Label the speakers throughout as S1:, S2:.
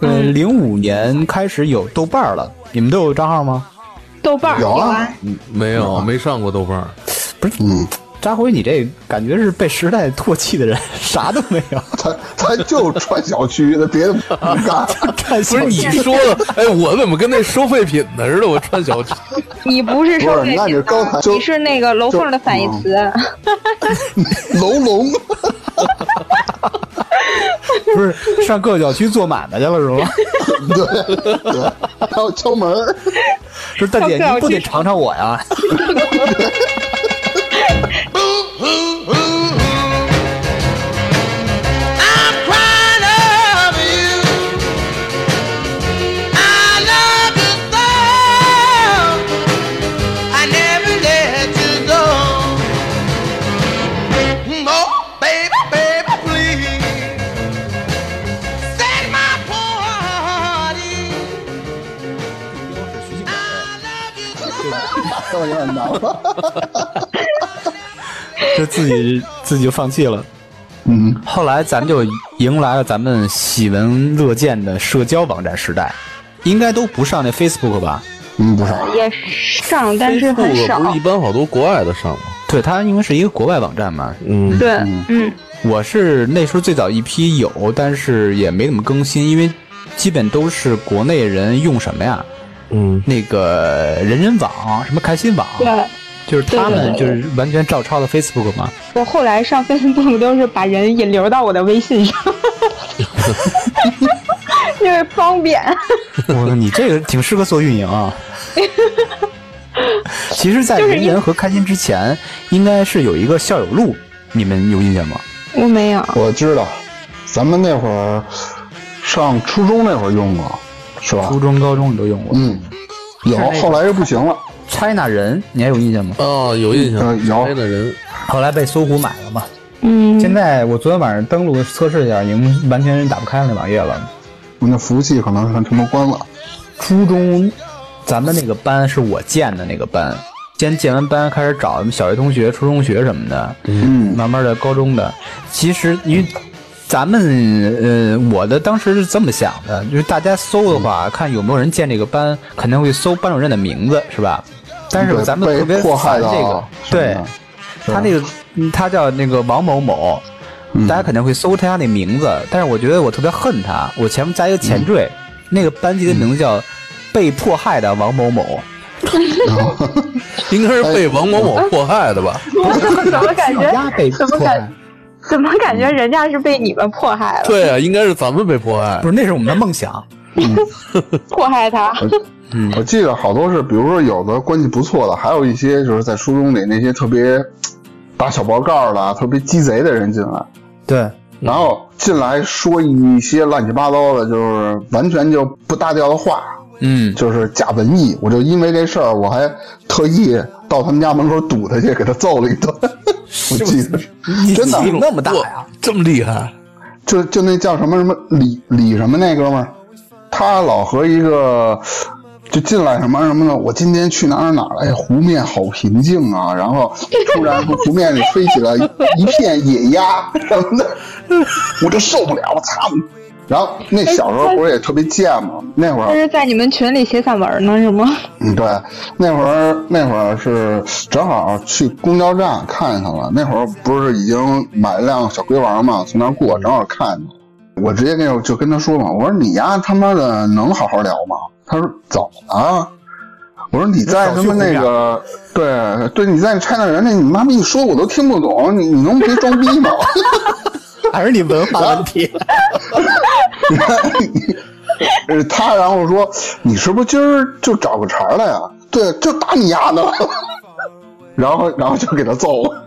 S1: 呃，零五年开始有豆瓣儿了，你们都有账号吗？
S2: 豆瓣儿
S3: 有啊
S2: 啊，
S4: 没有，没上过豆瓣儿。
S3: 嗯，
S1: 扎辉，你这感觉是被时代唾弃的人，啥都没有。
S3: 他他就穿小区的，别的不 干。
S1: 看
S4: 不是你说的，哎，我怎么跟那收废品的似的？我穿小区，
S2: 你不是收废品
S3: 刚才就
S2: 你是那个楼凤的反义词。
S3: 楼龙，
S1: 不是上各个小区做买卖去了是吗？
S3: 对 对，还有敲门儿，
S1: 说大姐，
S2: 上各个小区
S1: 你不得尝尝我呀？就自己自己就放弃了。
S3: 嗯，
S1: 后来咱们就迎来了咱们喜闻乐见的社交网站时代，应该都不上那 Facebook 吧？
S3: 嗯，不上，
S2: 也上，但是很少
S4: 不。是一般好多国外的上吗？
S1: 对，它因为是一个国外网站嘛。
S4: 嗯，
S2: 对，嗯，
S1: 我是那时候最早一批有，但是也没怎么更新，因为基本都是国内人用什么呀？
S4: 嗯，
S1: 那个人人网，什么开心网，
S2: 对。
S1: 就是他们就是完全照抄的 Facebook 嘛。
S2: 我后来上 Facebook 都是把人引流到我的微信上，因 为方便。
S1: 我你这个挺适合做运营啊。其实，在人人和开心之前，应该是有一个校友录，你们有印象吗？
S2: 我没有，
S3: 我知道，咱们那会儿上初中那会儿用过，是吧
S1: 初？中、高中你都用过。
S3: 嗯，有后来就不行了。
S1: China 人，你还有印象吗？
S4: 哦，有印象，
S3: 呃有
S4: 拍的人，
S1: 后来被搜狐买了嘛。
S2: 嗯，
S1: 现在我昨天晚上登录测试一下，已经完全打不开那网页了。
S3: 我那服务器可能全都关了。
S1: 初中，咱们那个班是我建的那个班，先建完班开始找小学同学、初中学什么的，
S3: 嗯，
S1: 慢慢的高中的。其实因为咱们呃，我的当时是这么想的，就是大家搜的话，看有没有人建这个班，肯定会搜班主任的名字，是吧？但是咱们特别
S3: 被迫害的
S1: 烦这个，对他那个嗯他叫那个王某某，大家肯定会搜他家那名字，但是我觉得我特别恨他，我前面加一个前缀，那个班级的名字叫被迫害的王某某。
S4: 应该是被王某某迫害的吧？
S2: 怎么感觉？怎么感
S1: 迫害，
S2: 怎么感觉人家是被你们迫害了？
S4: 对啊，应该是咱们被迫害
S1: 不。是那是我们的梦想。
S2: 迫害他？
S3: 我记得好多是，比如说有的关系不错的，还有一些就是在书中里那些特别打小报告的、特别鸡贼的人进来，
S1: 对，
S3: 然后进来说一些乱七八糟的，就是完全就不搭调的话，
S1: 嗯，
S3: 就是假文艺。我就因为这事儿，我还特意到他们家门口堵他去，给他揍了一顿。我记得真的
S1: 那么大呀？
S4: 这么厉害？
S3: 就就那叫什么什么李李什么那哥们儿，他老和一个就进来什么什么的，我今天去哪儿哪儿了？哎，湖面好平静啊！然后突然从湖面里飞起来一片野鸭什么的，我就受不了，我操！然后那小时候不是也特别贱吗？那会儿
S2: 他是在你们群里写散文呢，是吗？
S3: 嗯，对，那会儿那会儿是正好去公交站看见他了。那会儿不是已经买了辆小龟王嘛，从那儿过，正好看见他。我直接那就跟他说嘛，我说你呀他妈的能好好聊吗？他说怎么了？我说你在他妈那个对对，你在 China 人那，你妈逼你说我都听不懂，你你能别装逼吗？
S1: 还是你文化问题？
S3: 呃，他然后说你是不是今儿就找个茬儿来呀？对，就打你丫的。然后然后就给他揍了。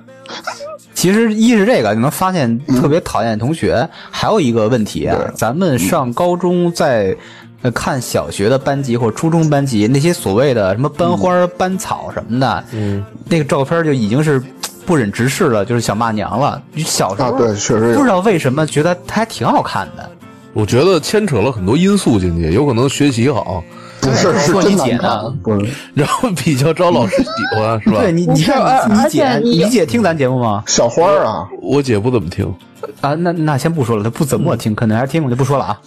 S1: 其实一是这个，你能发现特别讨厌同学，还有一个问题啊，咱们上高中在。呃，看小学的班级或初中班级，那些所谓的什么班花、班草什么的，嗯，那个照片就已经是不忍直视了，就是想骂娘了。你小时候
S3: 啊对确实
S1: 不知道为什么觉得他还挺好看的，
S4: 我觉得牵扯了很多因素进去，有可能学习好，
S3: 不是是
S1: 说你姐呢，
S3: 不 是
S4: 然后比较招老师喜欢，是吧？
S1: 对你，你看你你姐，
S2: 你
S1: 你姐听咱节目吗？
S3: 小花儿啊，
S4: 我姐不怎么听，
S1: 啊，那那先不说了，她不怎么听，可能还是听，我就不说了啊。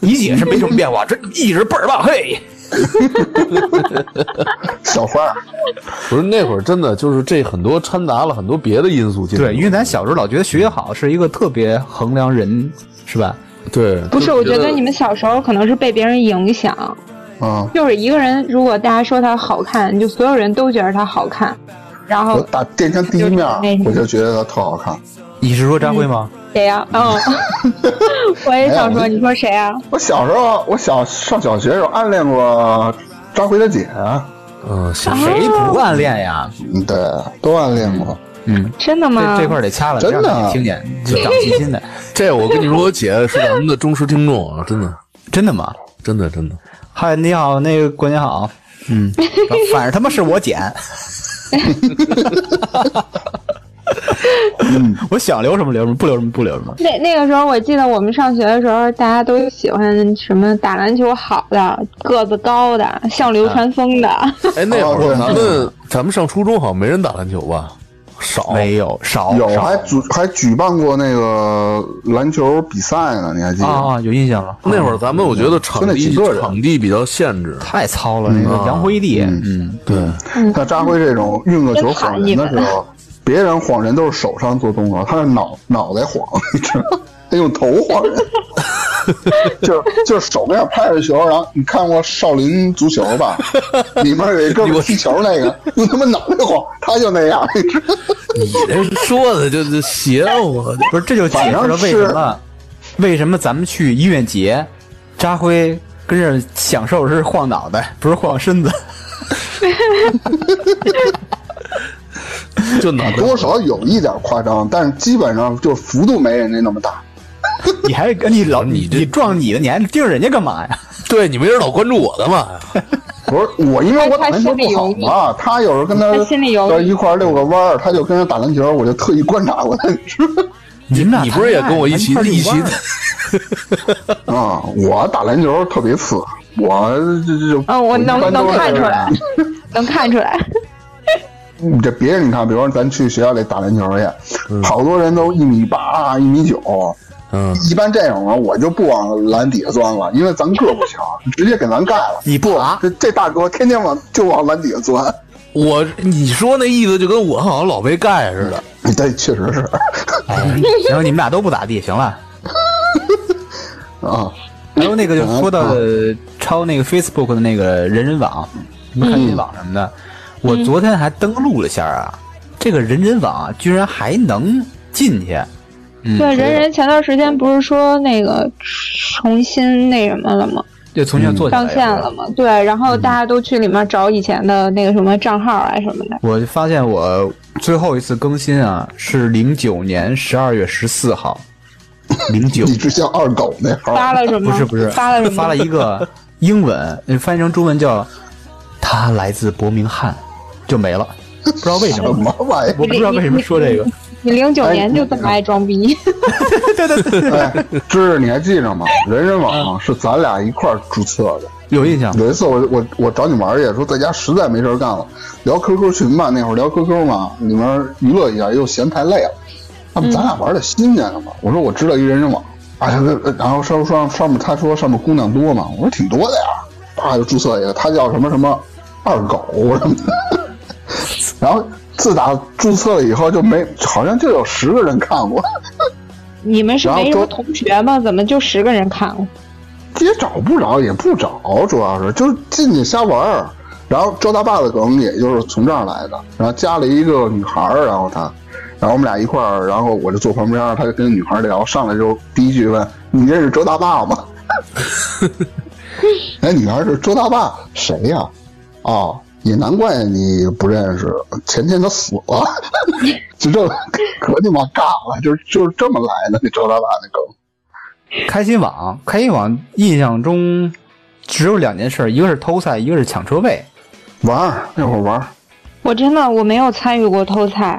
S1: 你姐是没什么变化，这一直倍儿棒，嘿。
S3: 小花儿，
S4: 不是那会儿真的就是这很多掺杂了很多别的因素进去。
S1: 对，因为咱小时候老觉得学习好是一个特别衡量人，是吧？
S4: 对，
S2: 不是，我觉得你们小时候可能是被别人影响，
S3: 啊，
S2: 就是一个人，如果大家说他好看，就所有人都觉得他好看，然
S3: 我
S2: 后
S3: 打电枪第一面我就觉得他特好看。
S1: 你是说张辉吗？
S2: 谁呀？嗯，我也想说，你说谁啊？
S3: 我小时候，我小上小学的时候暗恋过张辉的姐啊，
S4: 嗯，
S1: 谁不暗恋呀？
S3: 嗯，对，都暗恋过。
S1: 嗯，
S2: 真的吗？
S1: 这这块儿得掐了，
S3: 真的
S1: 这样你听见就长信心的。
S4: 这我跟你说，我姐是咱们的忠实听众啊，真的，
S1: 真的吗？
S4: 真的，真的。
S1: 嗨，你好，那个过年好。嗯，反正他妈是我剪。我想留什么留什么，不留什么不留什么。
S2: 那那个时候，我记得我们上学的时候，大家都喜欢什么打篮球好的、个子高的、像流川枫的。
S4: 哎，那会儿咱们咱们上初中好像没人打篮球吧？少，
S1: 没有少
S3: 有
S1: 少。
S3: 还举还举办过那个篮球比赛呢，你还记得？
S1: 啊啊，有印象了。
S4: 那会儿咱们我觉得场地场地比较限制。
S1: 太糙了，那个杨辉地，嗯，
S4: 对，
S3: 像扎辉这种运个球晃人的时候，别人晃人都是手上做动作，他是脑脑袋晃，你知道吗？他用头晃人，就是就是手那样拍着球，然后你看过少林足球吧？里面有一哥们踢球那个，用他妈脑袋晃，他就那样，你知道吗？
S4: 你这说的就是邪乎，
S1: 不是，这就解释了为什么为什么咱们去音乐节，扎辉跟着享受是晃脑袋，不是晃身子。
S4: 就脑袋
S3: 多少有一点夸张，但是基本上就幅度没人家那么大。
S1: 你还跟你老
S4: 你这
S1: 你撞你的，你还盯着人家干嘛呀？
S4: 对你没人老关注我的嘛？
S3: 不是我，因为我打篮球不好嘛，他有时候跟他
S2: 他心里有
S3: 在一块儿遛个弯儿，他就跟人打篮球，我就特意观察过他，你
S1: 们俩
S4: 你不是也跟我一起一起
S3: 啊，我打篮球特别次，我这这就
S2: 嗯，我能能看出来，能看出来。
S3: 你这别人你看，比如说咱去学校里打篮球去，好多人都一米八、一米九，
S4: 嗯，
S3: 一般这种啊，我就不往篮底下钻了，因为咱个儿不小，直接给咱盖了。
S1: 你不啊？
S3: 这这大哥天天往就往篮底下钻，
S4: 我你说那意思就跟我好像老被盖似的。
S3: 对，确实是
S1: 哎，行，你们俩都不咋地，行了。
S3: 啊。
S1: 然后那个就说到抄那个 Facebook 的那个人人网，什么看见网什么的，我昨天还登录了一下啊，这个人人网啊居然还能进去。嗯，
S2: 对，人人前段时间不是说那个重新那什么了吗？
S1: 就重新做
S2: 上线了嘛？对，然后大家都去里面找以前的那个什么账号啊什么的。
S1: 我就发现我最后一次更新啊是零九年十二月十四号，零九
S3: 你只像二狗那号
S2: 发了什么？
S1: 不是不是
S2: 发了什么？
S1: 发了一个英文，呃翻译成中文叫“他来自伯明翰”，就没了，不知道为什
S3: 什
S1: 么，
S3: 么玩意
S1: 我不知道为什么说这个。
S2: 你零九年就这么爱装逼？
S3: 儿？哎，芝芝，你还记着吗？人人网是咱俩一块儿注册的。
S1: 有印象？
S3: 有一次我我我找你玩儿去，说在家实在没事儿干了，聊 QQ 群吧，那会儿聊 QQ 嘛，里面娱乐一下，又嫌太累了，要不咱俩玩点新鲜的嘛？我说我知道一人人网，哎呀，然后上上上面他说上面姑娘多嘛，我说挺多的呀，啪就注册一个，他叫什么什么二狗什么的，然后自打注册了以后就没，好像就有十个人看过，
S2: 你们是没什么同学吗？怎么就十个人看了？
S3: 也找不着，也不找，主要是就是进去瞎玩儿。然后周大爸的梗也就是从这儿来的，然后加了一个女孩儿，然后他，然后我们俩一块儿，然后我就坐旁边，他就跟女孩聊，上来就第一句问：“你认识周大爸吗？”那 女孩是周大爸，谁呀、哦，也难怪你不认识，前天他死了，就这可你妈尬了，就是就是这么来的那周大爸那梗。
S1: 开心网，开心网印象中只有两件事，一个是偷菜，一个是抢车位。
S3: 玩儿那会儿玩儿，
S2: 我真的我没有参与过偷菜，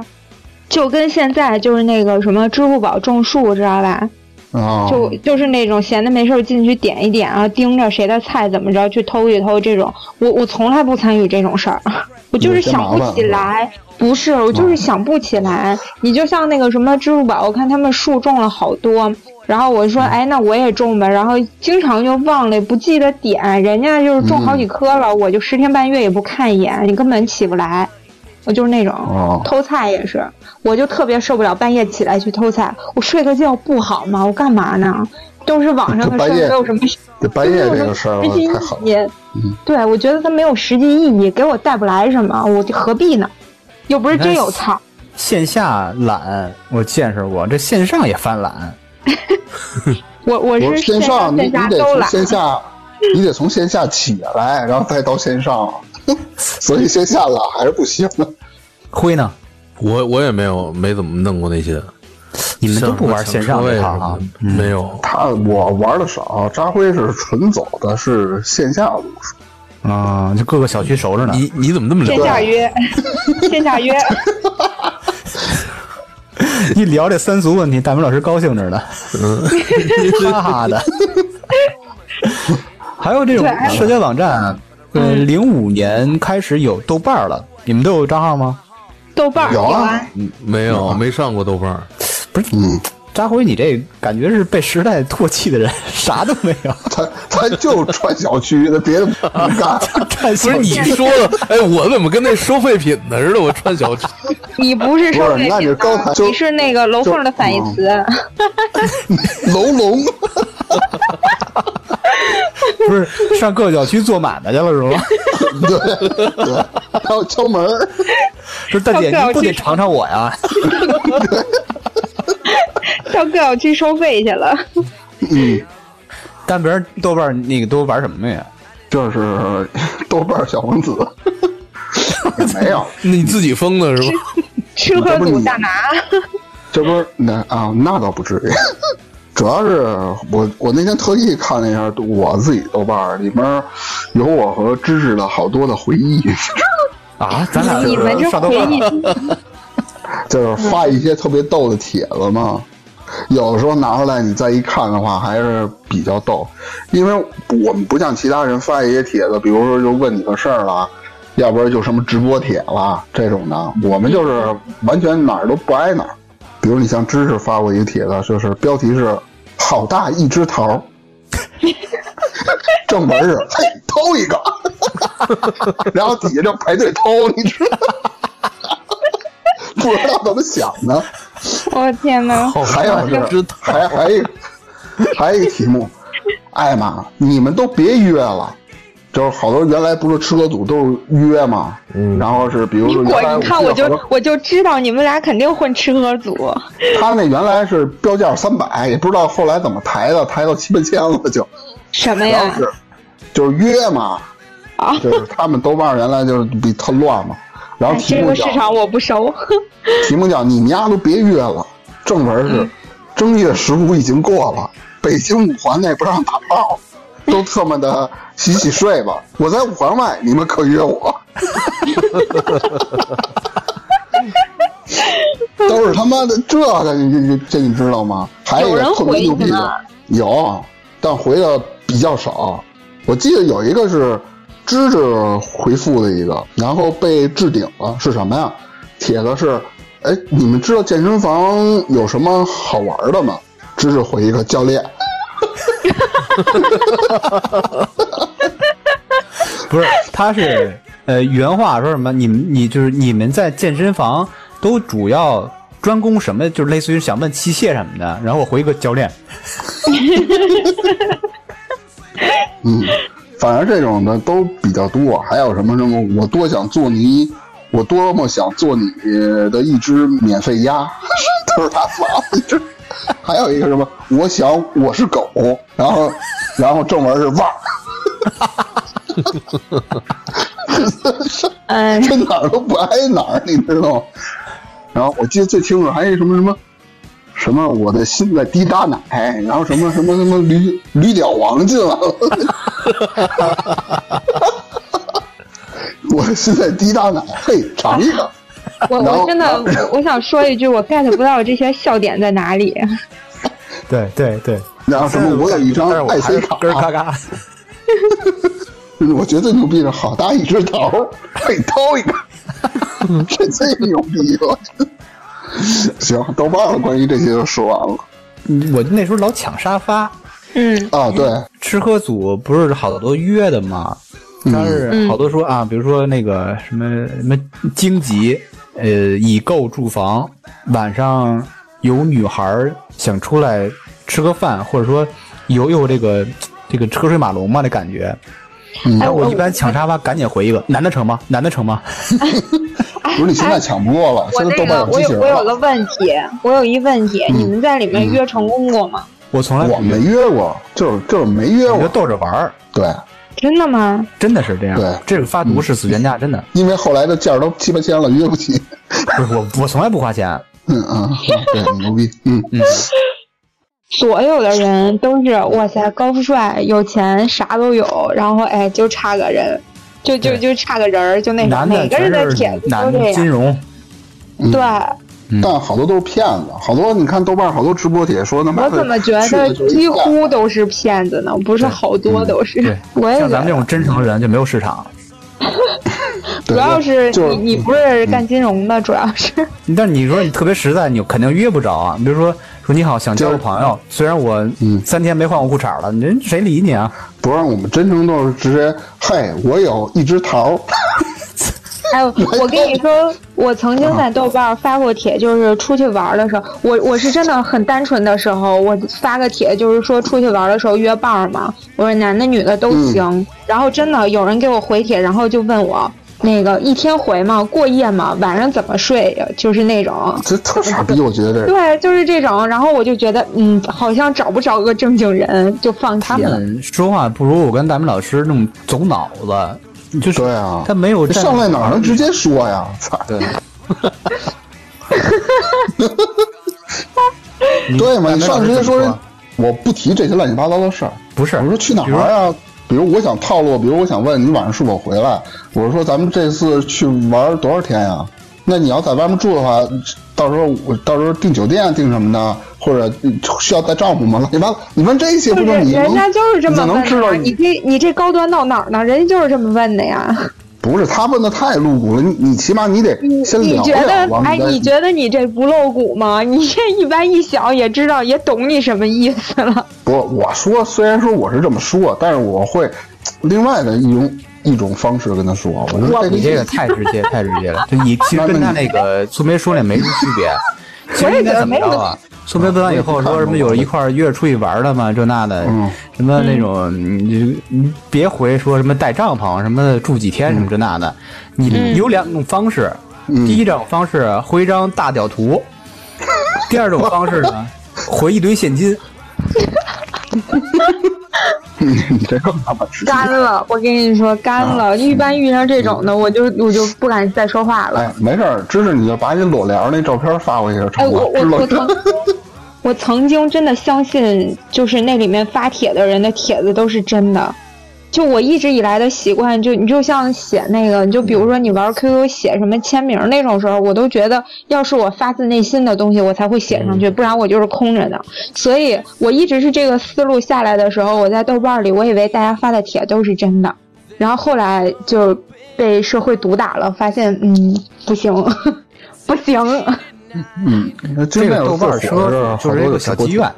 S2: 就跟现在就是那个什么支付宝种树，知道吧？
S3: 啊，
S2: 就就是那种闲的没事儿进去点一点啊，盯着谁的菜怎么着去偷一偷这种，我我从来不参与这种事儿，我就是想不起来。不是，我就是想不起来。你就像那个什么支付宝，我看他们树种了好多，然后我说，哎，那我也种吧。然后经常就忘了，不记得点，人家就是种好几棵了，我就十天半月也不看一眼，你根本起不来。我就是那种、
S3: 哦
S2: 偷菜也是，我就特别受不了半夜起来去偷菜。我睡个觉不好吗？我干嘛呢？都是网上的事没有什么
S3: 这半夜这个事儿
S2: 实际
S3: 太好了。
S2: 意义。对，我觉得它没有实际意义，给我带不来什么，我就何必呢？又不是真有菜。
S1: 线下懒我见识过，这线上也犯懒。
S2: 我我
S3: 是
S2: 是
S3: 线上，你
S2: 线下都懒。
S3: 线下，你得从线下起来，然后再到线上，所以线下懒还是不行的。
S1: 辉呢？
S4: 我我也没有没怎么弄过那些，
S1: 你们都不玩线上
S4: 这
S1: 这套啊？
S4: 没有。
S3: 他我玩的少，扎辉是纯走的是线下路数。
S1: 啊，就各个小区熟着呢。
S4: 你你怎么那么
S2: 线
S4: 了解？
S2: 下约，线下约
S1: 一聊这三俗问题，大明老师高兴着呢，哈哈的。还有这种社交网站，嗯，零五年开始有豆瓣了，你们都有账号吗？
S2: 豆瓣儿
S3: 有啊
S2: 啊，
S4: 没有，没上过豆瓣儿。
S1: 不是，
S3: 嗯，
S1: 扎辉，你这感觉是被时代唾弃的人，啥都没有。
S3: 他他就穿小区的，别的不 干。
S1: 不
S4: 不是你说的，哎，我怎么跟那收废品的似的？我穿小区，
S2: 你不是收废品
S3: 刚才就
S2: 你是那个楼凤的反义词。
S3: 楼龙，
S1: 不是上各个小区做买卖去了是吗？
S3: 对对，还有敲门儿，
S1: 说大姐，你不得尝尝我呀？
S2: 到各小区收费去了。
S3: 嗯，
S1: 但别人豆瓣那个都玩什么呀？
S3: 这是豆瓣小王子，也没有，
S4: 你自己封的是吧？
S2: 吃喝赌大拿，
S3: 这不是那啊，那倒不至于。主要是我我那天特意看了一下我自己豆瓣儿里面有我和芝芝的好多的回忆，
S1: 啊，咱俩
S2: 你们这回忆，
S3: 就是发一些特别逗的帖子嘛。有的时候拿出来你再一看的话，还是比较逗，因为我们不像其他人发一些帖子，比如说就问你个事儿了，要不然就什么直播帖了这种的，我们就是完全哪儿都不挨哪儿。比如你像知识发过一个帖子，就是标题是“好大一只桃”，正文是“嘿偷一个”，然后底下就排队偷，你知道吗？不知道怎么想的。
S2: 我天哪！
S3: 还有
S4: 知
S3: 是还还一还有一个题目，艾玛，你们都别约了。就是好多原来不是吃喝组都是约嘛，嗯，然后是比如说原来
S2: 你看我就我就知道你们俩肯定混吃喝组。
S3: 他那原来是标价三百，也不知道后来怎么抬的，抬到七八千了就，
S2: 什么呀？
S3: 是就是约嘛，
S2: 啊，
S3: 就是他们豆瓣原来就是比特乱嘛，然后
S2: 哎
S3: 题目叫
S2: 这个市场我不熟。
S3: 题目叫你们丫都别约了，正文是正月十五已经过了，北京五环内不让打炮，都特么的洗洗睡吧。我在五环外，你们可约我。都是他妈的这个，你这这你知道吗？还有一个特别牛逼的，有，但回的比较少。我记得有一个是芝芝回复的一个，然后被置顶了，是什么呀？帖子是，哎，你们知道健身房有什么好玩的吗？芝芝回一个教练，哈哈哈
S1: 不是，他是呃原话说什么？你们你就是你们在健身房都主要专攻什么？就是类似于想问器械什么的。然后我回一个教练，
S3: 嗯，反正这种的都比较多。还有什么什么，我多想做你，我多么想做你的一只免费鸭，都是他发的。这 还有一个什么，我想我是狗，然后 然后正文是汪，
S2: 嗯，
S3: 这哪儿都不挨哪儿，你知道吗？然后我记得最清楚还有什么什么。什么？我的心在滴答奶，然后什么什么什么驴驴屌王进来了，我的心在滴答奶，嘿，尝一个。
S2: 我我真的我我想说一句，我 get 不到这些笑点在哪里。
S1: 对对对，
S3: 然后什么我有一张
S1: 但是我还
S3: IC
S1: 是
S3: 卡，
S1: 咯嘎嘎。
S3: 我觉得最牛逼的好大一只头，可以掏一个，这最牛逼了。行，豆瓣了关于这些就说完了
S1: 嗯我那时候老抢沙发，
S2: 嗯
S3: 啊。对，
S1: 吃喝组不是好多约的嘛？但是好多说啊，比如说那个什么什么荆棘，呃，已购住房，晚上有女孩想出来吃个饭，或者说游游这个这个车水马龙嘛的感觉。
S3: 嗯
S1: 然后我一般抢沙发赶紧回一个，男的成吗？男的成吗？
S3: 不是你现在抢不过了，现在豆瓣
S2: 个我有
S3: 机器人。
S2: 我有个问题，我有一问题，你们在里面约成功过吗？
S1: 我从来
S3: 我没约过，就是就是没约
S1: 过就
S3: 过。
S1: 逗着玩儿，
S3: 对，
S2: 真的吗？
S1: 真的是这样。
S3: 对
S1: 这个发毒是死全家，真的
S3: 因为后来的价儿都七八千了，约不起。
S1: 不是我，我从来不花钱。
S3: 嗯嗯，对，牛逼。嗯嗯，
S2: 所有的人都是哇塞，高富帅，有钱，啥都有，然后哎，就差个人，就就就差个人儿，就那种，
S1: 男的
S2: 每个人的帖子都这样。
S1: 金融，
S2: 对，
S3: 但好多都是骗子，好多你看豆瓣好多直播帖说他妈的
S2: 我怎么觉得几乎都是骗子呢？不是好多都是
S1: 对，
S2: 我也觉得。
S1: 像咱们这种真诚的人就没有市场。
S2: 主要是
S3: 就是
S2: 你你不是干金融的，主要是
S1: 但你说你特别实在，你肯定约不着啊。比如说说你好，想交个朋友，虽然我
S3: 嗯
S1: 三天没换过裤衩了，人谁理你啊？
S3: 不让我们真诚都是直接，嘿，我有一只桃儿，
S2: 哎，我跟你说，我曾经在豆瓣发过帖，就是出去玩的时候，我我是真的很单纯的时候，我发个帖，就是说出去玩的时候约伴儿嘛，我说男的女的都行。然后真的有人给我回帖，然后就问我那个一天回吗？过夜吗？晚上怎么睡呀？就是那种。
S3: 这特傻逼，我觉得这个。
S2: 对，就是这种，然后我就觉得，嗯，好像找不着个正经人，就放弃
S1: 他。们说话不如我跟大明老师那种走脑子，就是
S3: 对啊
S1: 他没有
S3: 上来哪儿能直接说呀？操！
S1: 对，
S3: 对嘛？你上来直接说我不提这些乱七八糟的事儿。
S1: 不是
S3: 我说去哪儿啊？比如我想套路，比如我想问你晚上是否回来，我是说咱们这次去玩多少天呀？那你要在外面住的话，到时候我到时候订酒店订什么的，或者需要带帐篷吗？你问你问这些，不
S2: 就是
S3: 就你能
S2: 人家就是这么
S3: 你能
S2: 问的呀，
S3: 知道
S2: 你这你这高端到哪儿呢？人家就是这么问的呀。
S3: 不是他问的太露骨了，你你起码你得
S2: 你
S3: 先聊
S2: 你觉
S3: 聊
S2: 得哎，你觉得你这不露骨吗？你这一般一想也知道，也懂你什么意思了。
S3: 不，我说虽然说我是这么说，但是我会另外的一种一种方式跟他说，我说这个
S1: 你这个太直接，太直接了。就你其实跟他那个苏梅说那没什么区别。其实应该怎么着啊？送别问完以后说什么有一块儿约着出去玩的嘛，这那的，
S3: 嗯
S1: 什么那种，你你别回说什么带帐篷什么住几天什么这那的。你有两种方式，第一种方式回一张大屌图，第二种方式呢回一堆现金。
S3: 你这更他妈直接。
S2: 干了，我跟你说干了。一般遇上这种的，我就我就不敢再说话了。
S3: 哎，没事儿，芝芝你就把你裸聊那照片发过去就
S2: 哎，
S3: 成了，
S2: 我我 我曾经真的相信，就是那里面发帖的人的帖子都是真的。就我一直以来的习惯，就你就像写那个，你就比如说你玩 QQ 写什么签名那种时候，我都觉得要是我发自内心的东西，我才会写上去，不然我就是空着的。所以我一直是这个思路下来的时候，我在豆瓣里，我以为大家发的帖都是真的，然后后来就被社会毒打了，发现嗯不行，不行。
S3: 嗯，
S1: 这个豆瓣车就是一个小妓院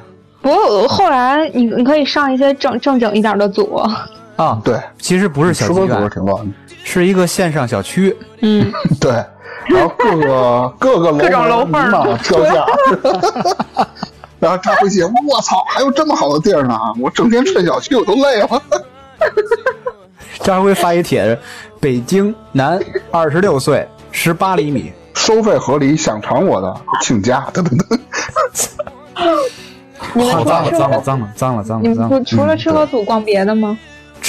S2: 不过后来你你可以上一些正正经一点的组，
S1: 啊。
S3: 对，
S1: 其实不是小
S3: 吃播组是
S1: 妓院，
S3: 挺乱的，
S1: 是一个线上小区。
S2: 嗯，
S3: 对，然后各个各个楼
S2: 各种楼缝
S3: 然后他会写，我操，还有这么好的地儿呢！我整天睡小区我都累了。
S1: 张辉发一帖子：北京男，二十六岁，十八厘米。
S3: 收费合理，想尝我的请假，噔噔噔。
S2: 你们
S1: 好脏了，脏了，脏了，脏了，脏
S2: 你
S1: 了，脏了。
S2: 们除除了吃喝组逛别的吗？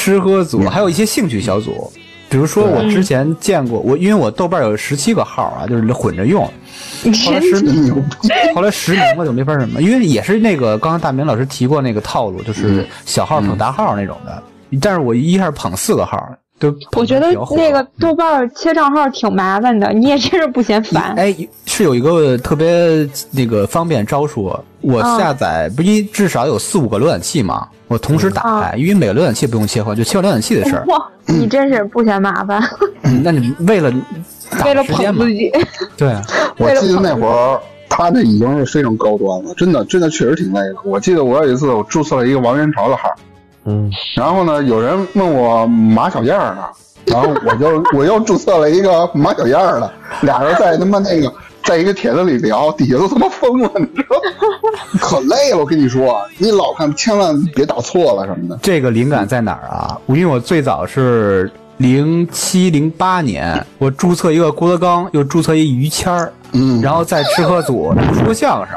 S1: 吃喝组还有一些兴趣小组，比如说我之前见过，我因为我豆瓣有十七个号啊，就是混着用。后来实
S3: 名！
S1: 后来实名了就没法什么，因为也是那个刚刚大明老师提过那个套路，就是小号捧大号那种的。但是我一下捧四个号，都
S2: 我觉得那个豆瓣儿切账号挺麻烦的，你也真是不嫌烦。
S1: 哎，是有一个特别那个方便招数，我
S2: 嗯
S1: 下载不一至少有四五个浏览器嘛，我同时打开，因为每个浏览器不用切换，就切换浏览器的事儿。
S2: 哇，你真是不嫌麻烦，
S1: 嗯那你为了
S2: 为了捧自，己。
S1: 对，
S3: 我记得那会儿他那已经是非常高端了，真的真的确实挺累的。我记得我有一次我注册了一个王元朝的号，
S4: 嗯，
S3: 然后呢，有人问我马小燕儿呢，然后我就我又注册了一个马小燕儿的，俩人在他妈那个 在一个帖子里聊，底下都他妈疯了，你知道吗？可累了，我跟你说，你老看千万别打错了什么的。
S1: 这个灵感在哪儿啊？因为我最早是零七零八年，我注册一个郭德纲，又注册一于谦儿，
S3: 嗯，
S1: 然后在吃喝组说相声，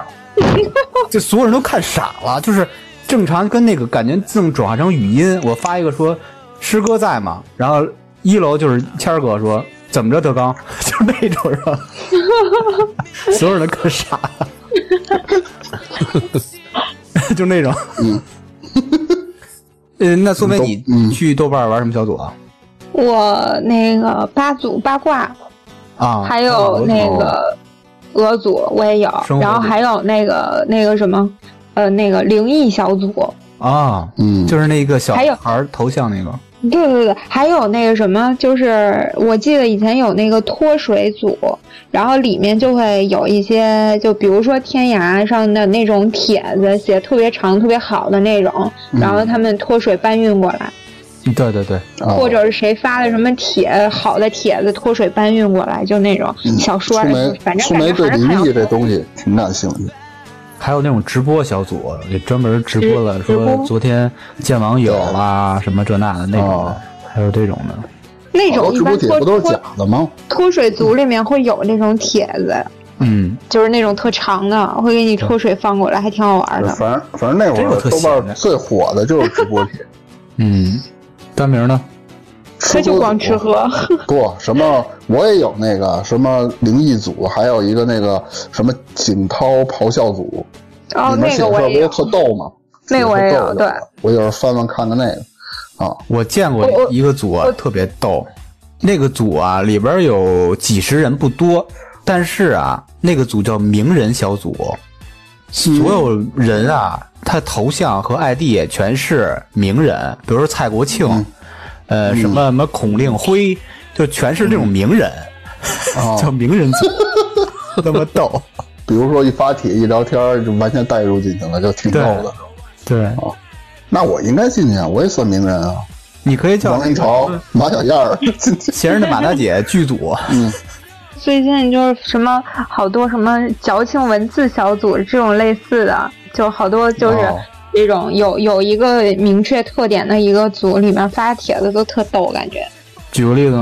S1: 就所有人都看傻了，就是正常跟那个感觉自动转化成语音，我发一个说师哥在吗？然后一楼就是谦儿哥说怎么着德刚，就是那种是吧？所有人都可傻了，就那种。
S3: 嗯。
S1: 呃，那苏梅，
S3: 你
S1: 你
S3: 嗯
S1: 去豆瓣玩什么小组啊？
S2: 我那个八组八卦，
S1: 啊，
S2: 还有那个俄组我也有然后还有那个那个什么，呃，那个灵异小组，
S1: 啊，
S3: 嗯，
S1: 就是那个小孩儿头像那个。
S2: 对对对，还有那个什么，就是我记得以前有那个脱水组，然后里面就会有一些，就比如说天涯上的那种帖子，写特别长、特别好的那种，然后他们脱水搬运过来，
S1: 对对对，
S3: 啊
S2: 或者是谁发的什么帖好的帖子脱水搬运过来，就那种小说反正
S3: 苏梅对
S2: 感觉还是看
S3: 灵异这东西挺感兴趣。
S1: 还有那种直播小组，也专门直播了，
S2: 直直播
S1: 说昨天见网友啦，什么这那的那种的
S3: 哦，
S1: 还有这种的。
S2: 那种一般脱
S3: 帖不都是假
S2: 脱
S3: 的吗？
S2: 脱水组里面会有那种帖子，
S1: 嗯，
S2: 就是那种特长的，会给你脱水放过来，还挺好玩的。
S3: 反正反正那会儿豆瓣最火的就是直播帖，
S1: 嗯，单名呢？
S2: 他就光吃喝，
S3: 不什么，我也有那个什么灵异组，还有一个那个什么景涛咆哮组，
S2: 哦，
S3: 里面写
S2: 那个我也
S3: 不是特逗吗？
S2: 那个我也有对
S3: 我有时候翻翻看看那个啊，
S1: 我见过一个组啊，特别逗。那个组啊，里边有几十人不多，但是啊，那个组叫名人小组，所有人啊，他头像和 ID 也全是名人，比如说蔡国庆，呃，什么什么孔令辉，就全是这种名人，
S3: 哦。
S1: 叫名人组，那么逗。
S3: 比如说一发帖一聊天就完全带入进去了，就挺逗的。
S1: 对，哦。
S3: 那我应该进去啊，我也算名人啊，
S1: 你可以叫
S3: 王元朝、马小燕儿。进去。
S1: 闲人的马大姐剧组，嗯。
S2: 最近就是什么好多什么矫情文字小组这种类似的，就好多就是
S3: 哦
S2: 这种有有一个明确特点的一个组，里面发帖子都特逗，感觉。
S1: 举个例子，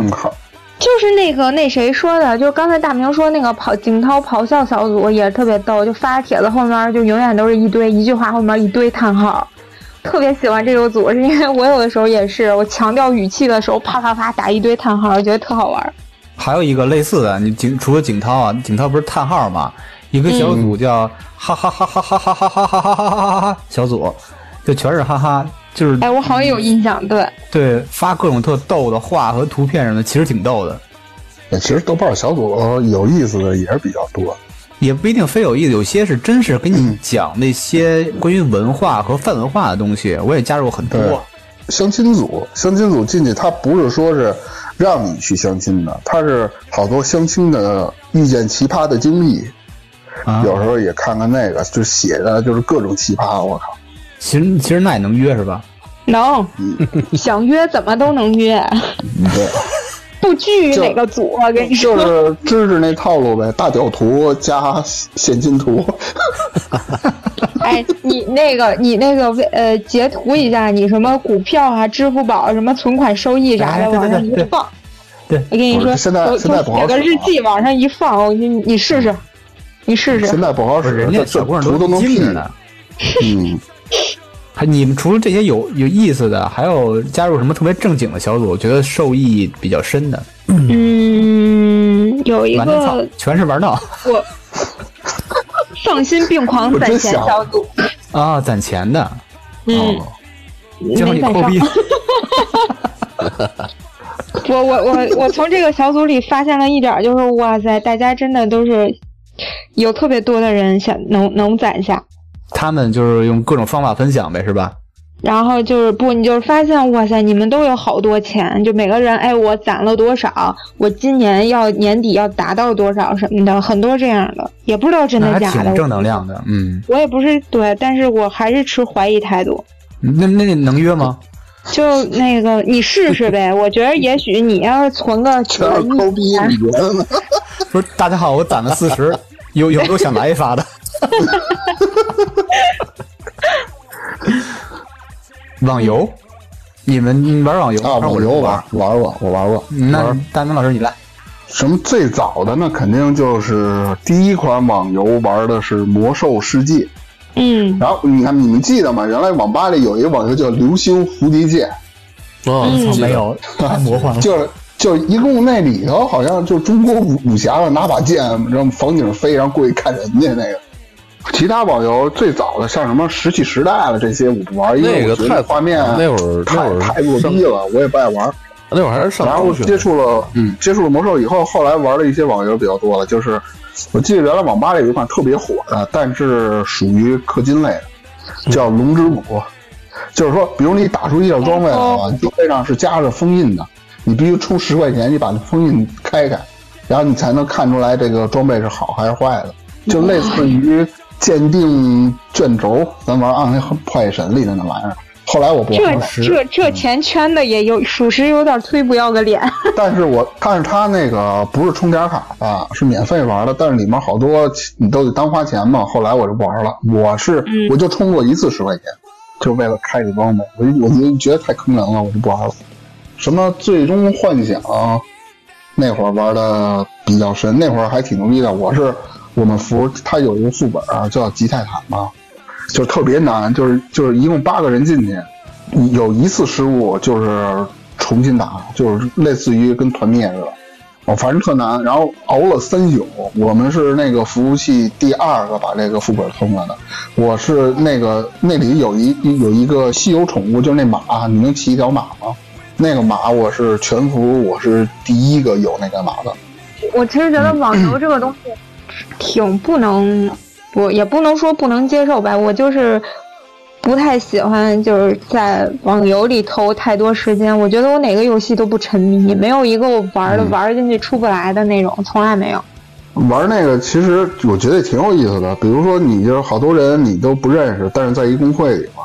S2: 就是那个那谁说的，就是刚才大明说那个咆景涛咆哮小组也特别逗，就发帖子后面就永远都是一堆一句话后面一堆叹号，特别喜欢这个组，是因为我有的时候也是，我强调语气的时候啪啪啪打一堆叹号，觉得特好玩。
S1: 还有一个类似的，你景除了景涛啊，景涛不是叹号吗？一个小组叫哈哈哈哈哈哈哈哈哈哈哈哈哈小组，就全是哈哈，就是
S2: 哎，我好像有印象，对，
S1: 对发各种特逗的话和图片什么的，其实挺逗的，
S3: 哎其实豆瓣小组有意思的也是比较多。
S1: 也不一定非有意思，有些是真是给你讲那些关于文化和泛文化的东西，我也加入很多。
S3: 相亲组，相亲组进去，他不是说是让你去相亲的，他是好多相亲的遇见奇葩的经历，
S1: 啊，
S3: 有时候也看看那个，就写的就是各种奇葩，我靠。
S1: 其实其实那也能约是吧？
S2: 能想约怎么都能约，
S3: 嗯对，
S2: 不拘于哪个组，我跟你说就。
S3: 是知识那套路呗，大屌图加现金图。
S2: 哎，你那个，你那个呃，截图一下，你什么股票啊、支付宝什么存款收益啥的，
S1: 哎对对
S2: 往上一
S1: 对对
S2: 放。
S1: 对
S2: 我跟你说，
S3: 现在
S2: 都
S3: 现在不好
S2: 都写个日记往上一放，我你你试试，你试试
S3: 现。在不好使，
S1: 人家小姑娘
S3: 图都能
S1: 精着呢。
S3: 嗯，
S1: 还你们除了这些有有意思的，还有加入什么特别正经的小组？我觉得受益比较深的。
S2: 嗯，有一个，
S1: 全是玩闹
S2: 我丧心病狂攒钱小组，
S1: 啊，攒钱的，
S2: 嗯，
S1: 最后
S2: 没攒上
S1: 你抠逼。
S2: 我我我我从这个小组里发现了一点，就是哇塞，大家真的都是有特别多的人想能能攒下，
S1: 他们就是用各种方法分享呗，是吧？
S2: 然后就是不，你就是发现哇塞，你们都有好多钱，就每个人哎，我攒了多少，我今年要年底要达到多少什么的，很多这样的，也不知道真的假的。
S1: 挺正能量的，嗯。
S2: 我也不是对，但是我还是持怀疑态度。
S1: 那那能约吗？
S2: 就那个，你试试呗。我觉得也许你要是存个几
S3: 全
S2: 个亿
S3: 是抠逼，
S2: 钱
S3: 你觉得呢？
S1: 说大家好，我攒了四十，有有没有想来一发的？网游，你们玩网游
S3: 啊，网游玩。玩过，我玩过。
S1: 那大明老师你来，
S3: 什么最早的那肯定就是第一款网游玩的是《魔兽世界》，
S2: 嗯，
S3: 然后你看你们记得吗？原来网吧里有一个网游叫《流星蝴蝶剑。
S4: 啊，
S2: 嗯。
S1: 没有，太魔幻》，了。
S3: 就是就一共那里头好像就中国武武侠的拿把剑，然后房顶飞，然后过去看人家那个。其他网游最早的像什么《石器时代》了这些我不玩，因为我觉
S4: 那个太
S3: 得画面
S4: 那会儿
S3: 太太弱逼了，我也不爱玩。
S4: 那会儿还是上
S3: 然后接触了，嗯，接触了魔兽以后，后来玩的一些网游比较多了。就是我记得原来网吧里有一款特别火的，但是属于氪金类的，叫《龙之谷》。就是说，比如你打出一件装备的话，装备上是加着封印的，你必须充十块钱，你把那封印开开，然后你才能看出来这个装备是好还是坏的。就类似于鉴定卷轴，咱玩《暗黑破坏神》里的那玩意儿。后来我不玩
S2: 这
S3: 了。
S2: 这这钱圈的也有，属实有点忒不要个脸。
S3: 但是我但是他那个不是充点卡的，是免费玩的，但是里面好多你都得单花钱嘛。后来我就不玩了，我是、我就充过一次十块钱，就为了开这装备，我就我就觉得太坑人了，我就不玩了。什么最终幻想，那会儿玩的比较深，那会儿还挺牛逼的。我是我们服，它有一个副本叫吉泰坦嘛，就特别难，就是就是一共八个人进去，有一次失误就是重新打，就是类似于跟团灭似的。哦，反正特难，然后熬了三宿。我们是那个服务器第二个把这个副本通了的。我是那个那里有一有一个稀有宠物，就是那马，你能骑一条马吗？那个马我是全服，我是第一个有那个马的。
S2: 我其实觉得网游这个东西挺不能，我也不能说不能接受吧，我就是不太喜欢就是在网游里投太多时间。我觉得我哪个游戏都不沉迷，没有一个我玩了玩进去出不来的那种，从来没有。
S3: 玩那个其实我觉得也挺有意思的，比如说你就是好多人你都不认识，但是在一公会里嘛，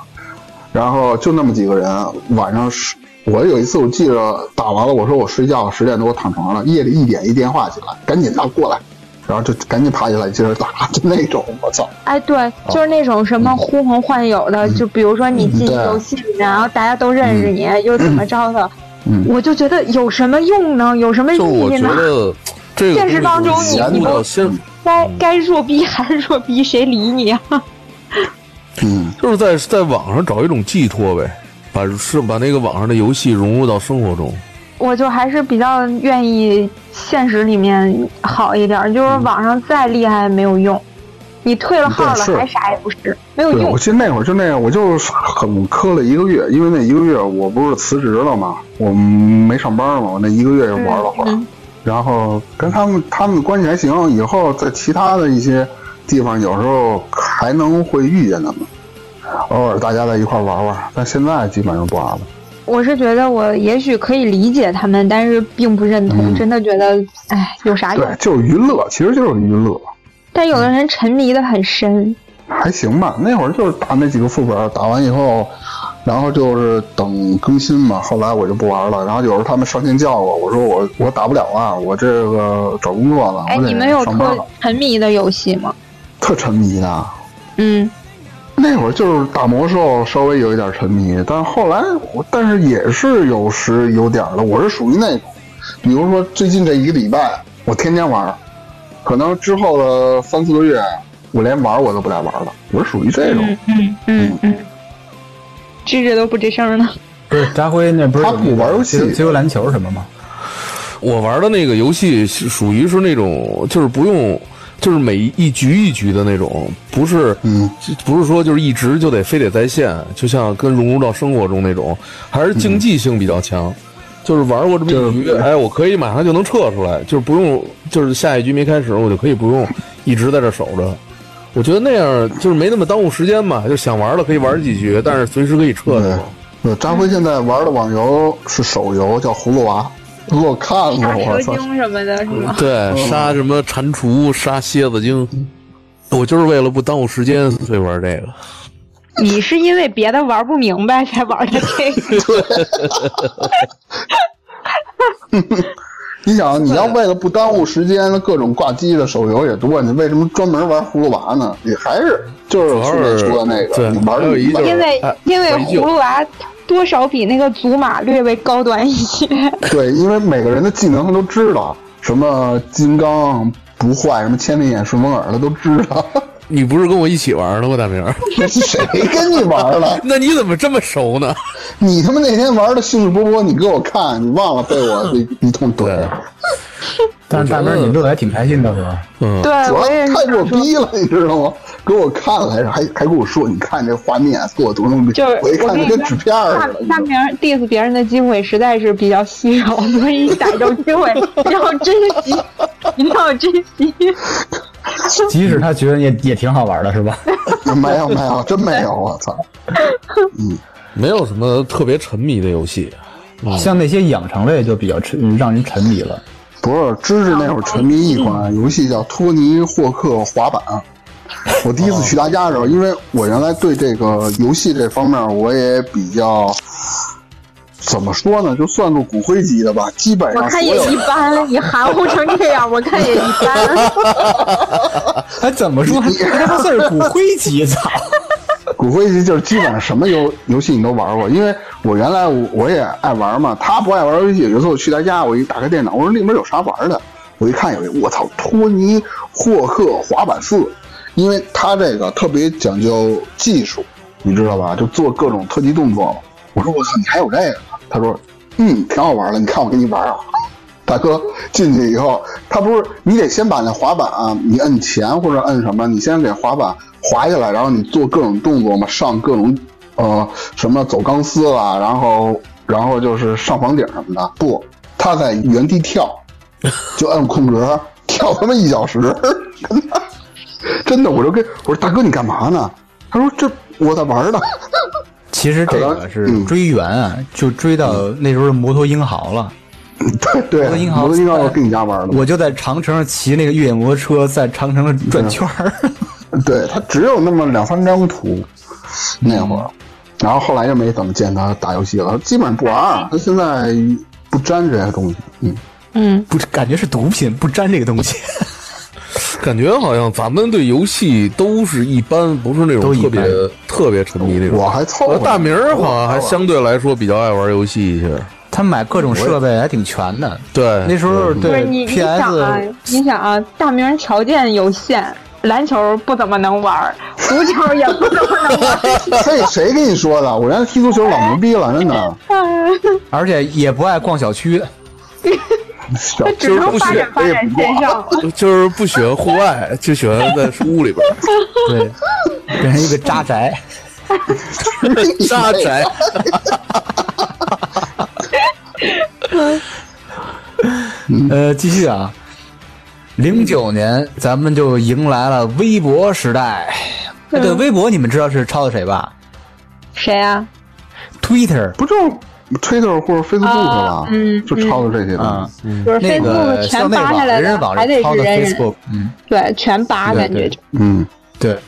S3: 然后就那么几个人，晚上是。我有一次我记着打完了，我说我睡觉十点多我躺床上了，夜里一点一电话起来，赶紧的过来，然后就赶紧爬起来接着打，就那种我操。
S2: 哎，对，就是那种什么呼朋唤友的，就比如说你进游戏里面，然后大家都认识你，又怎么着的，
S3: 嗯
S2: 我就觉得有什么用呢？有什么意
S4: 就是我
S2: 义呢？
S4: 觉得这
S2: 现实当中你你
S4: 们
S2: 该该弱逼还是弱逼，谁理你啊？
S3: 嗯，
S4: 就是在在网上找一种寄托呗，把是把那个网上的游戏融入到生活中。
S2: 我就还是比较愿意现实里面好一点，就是网上再厉害没有用，你退了号了还啥也不是，没有，用
S3: 我。记得那会儿就那样，我就很磕了一个月，因为那一个月我不是辞职了嘛，我没上班嘛，我那一个月就玩了会儿，
S2: 嗯。
S3: 然后跟他们他们关系还行，以后在其他的一些地方有时候还能会遇见他们，偶尔大家在一块玩玩，但现在基本上不玩了。
S2: 我是觉得我也许可以理解他们，但是并不认同，
S3: 嗯
S2: 真的觉得，哎，有啥用
S3: 对？，就是娱乐，其实就是娱乐，
S2: 但有的人沉迷的很深，
S3: 还行吧。那会儿就是打那几个副本，打完以后，然后就是等更新嘛。后来我就不玩了。然后有时候他们上线叫我，我说我我打不了啊，我这个找工作了，
S2: 哎，你们有特。沉迷的游戏吗？
S3: 特沉迷的。
S2: 嗯，
S3: 那会儿就是打魔兽稍微有一点沉迷，但后来我但是也是有时有点儿的。我是属于那种，比如说最近这一个礼拜我天天玩，可能之后的三四个月我连玩我都不带玩儿了。我是属于这种。
S2: 嗯嗯嗯，吱着都不吱声呢。
S1: 不是扎辉那不是
S3: 他不玩游戏
S1: 自由篮球什么吗？
S4: 我玩的那个游戏属于是那种，就是不用，就是每一局一局的那种，不是，
S3: 嗯，
S4: 不是说就是一直就得非得在线，就像跟融入到生活中那种，还是竞技性比较强。就是玩过这么一局，哎，我可以马上就能撤出来，就是不用，就是下一局没开始，我就可以不用一直在这守着。我觉得那样就是没那么耽误时间嘛，就想玩了可以玩几局，但是随时可以撤
S3: 对
S4: 的。，
S3: 呃，扎辉现在玩的网游是手游，叫葫芦娃，给我看过，
S2: 蛇
S3: 我操！
S2: 精什么的，是吗？
S4: 对，杀什么蟾蜍，杀蝎子精，我就是为了不耽误时间，所以玩这个。
S2: 你是因为别的玩不明白才玩的这个？
S3: 你想，你要为了不耽误时间，各种挂机的手游也多，你为什么专门玩葫芦娃呢？你还是就是顺便说那个，
S4: 对
S3: 你玩的
S2: 因为
S4: 哎
S2: 因为葫芦娃多少比那个祖玛略微高端一些。
S3: 对，因为每个人的技能他都知道，什么金刚不坏，什么千里眼、顺风耳，他都知道。
S4: 你不是跟我一起玩的吗，大明儿？
S3: 谁跟你玩了？
S4: 那你怎么这么熟呢？
S3: 你他妈那天玩的兴致勃勃，你给我看，你忘了被我一一通怼
S4: 对，
S1: 但是大明儿你乐得还挺开心的是吧？
S4: 嗯，
S2: 对，
S3: 主要
S2: 也是
S3: 太给我逼了，你知道吗？给我看来着，还还跟我说，你看这画面给我多牛逼，
S2: 就是
S3: 我一看
S2: 跟
S3: 纸片儿的。
S2: 大明 diss 别人的机会实在是比较稀少，所以逮着机会要珍惜，一定要珍惜。
S1: 即使他觉得也也挺好玩的是吧？
S3: 没有没有，真没有，我操！
S4: 嗯没有什么特别沉迷的游戏。
S1: 像那些养成类就比较沉，让人沉迷了。
S3: 不是，芝芝那会儿沉迷一款游戏叫托尼霍克滑板。我第一次去他家的时候，因为我原来对这个游戏这方面我也比较，怎么说呢，就算个骨灰级的吧，基本上
S2: 我看也一般，你含糊成这样，我看也一般。
S1: 还，怎么说？他他算是骨灰级，操！
S3: 骨灰级就是基本上什么游游戏你都玩过，因为我原来我我也爱玩嘛，他不爱玩游戏。有一次我去他家，我一打开电脑，我说里面有啥玩的？我一看有一，我操，托尼霍克滑板四，因为他这个特别讲究技术，你知道吧？就做各种特技动作嘛。我说我操，你还有这个？他说，嗯，挺好玩的，你看我给你玩啊。大哥进去以后，他不是你得先把那滑板啊，你摁前或者摁什么，你先给滑板滑下来，然后你做各种动作嘛，上各种呃什么走钢丝啦，然后然后就是上房顶什么的。不，他在原地跳，就摁空格跳他妈一小时，真 的真的，我就跟我说大哥你干嘛呢？他说这我在玩呢。
S1: 其实这个是追源啊，就追到那时候的摩托英豪了。
S3: 对 对，
S1: 摩托
S3: 银行我跟你家玩的。
S1: 我就在长城上骑那个越野摩托车，在长城上转圈儿。
S3: 对他只有那么两三张图，那会儿，然后后来就没怎么见他打游戏了，基本上不玩儿，他现在不沾这些东西。嗯，
S2: 嗯，
S1: 不是，感觉是毒品，不沾这个东西。
S4: 感觉好像咱们对游戏都是一般，不是那种特别特别沉迷那种。
S3: 我还凑合。
S4: 呃大明儿好像还相对来说比较爱玩游戏一些。
S1: 他买各种设备还挺全的。
S4: 对，
S1: 那时候对
S2: 不是你你想啊你想啊，大明条件有限，篮球不怎么能玩，足球也不怎么能玩。
S3: 嘿，谁跟你说的？我原来踢足球老牛逼了，真的。
S1: 而且也不爱逛小区。
S3: 小
S2: 他只能发展发展线上。
S4: 就是不喜欢户外，就喜欢在屋里边
S1: 对，变成一个渣宅。
S4: 渣宅。
S1: 呃，继续啊，零九年咱们就迎来了微博时代。哎，对，微博你们知道是抄的谁吧
S2: 谁啊
S1: ？？Twitter
S3: 不就是 Twitter 或者 Facebook 吗？
S2: 嗯
S3: 就抄的这些东
S1: 啊
S3: 西。，
S2: 就是
S1: 那个
S2: Facebook 全
S1: 校内网、
S2: 扒下来的，
S1: 人人网
S2: 还得
S1: 是抄的
S2: 是人人
S1: Facebook，嗯，
S2: 对，全扒感觉就。
S3: 嗯，
S1: 对。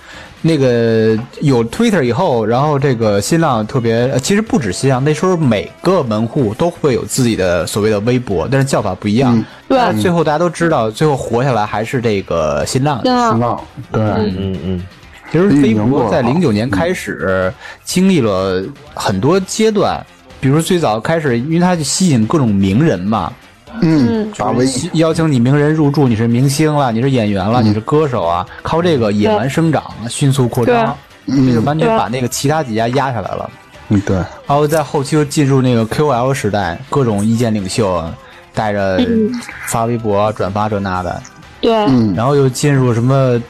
S1: 那个有 Twitter 以后，然后这个新浪特别，呃其实不止新浪，那时候每个门户都会有自己的所谓的微博，但是叫法不一样。
S2: 对
S1: 最后大家都知道，最后活下来还是这个新浪。
S2: 新浪
S3: 对，
S4: 嗯。嗯嗯，
S1: 其实微博在零九年开始经历了很多阶段，比如最早开始，因为它就吸引各种名人嘛，
S3: 嗯，把微
S1: 邀请你名人入驻，你是明星了，你是演员了，你是歌手啊，靠这个野蛮生长，迅速扩张，这就完全把那个其他几家压下来了。
S3: 嗯对，
S1: 然后在后期又进入那个 QL 时代，各种意见领袖带着发微博、转发这那的，
S2: 对，
S3: 嗯，
S1: 然后又进入什么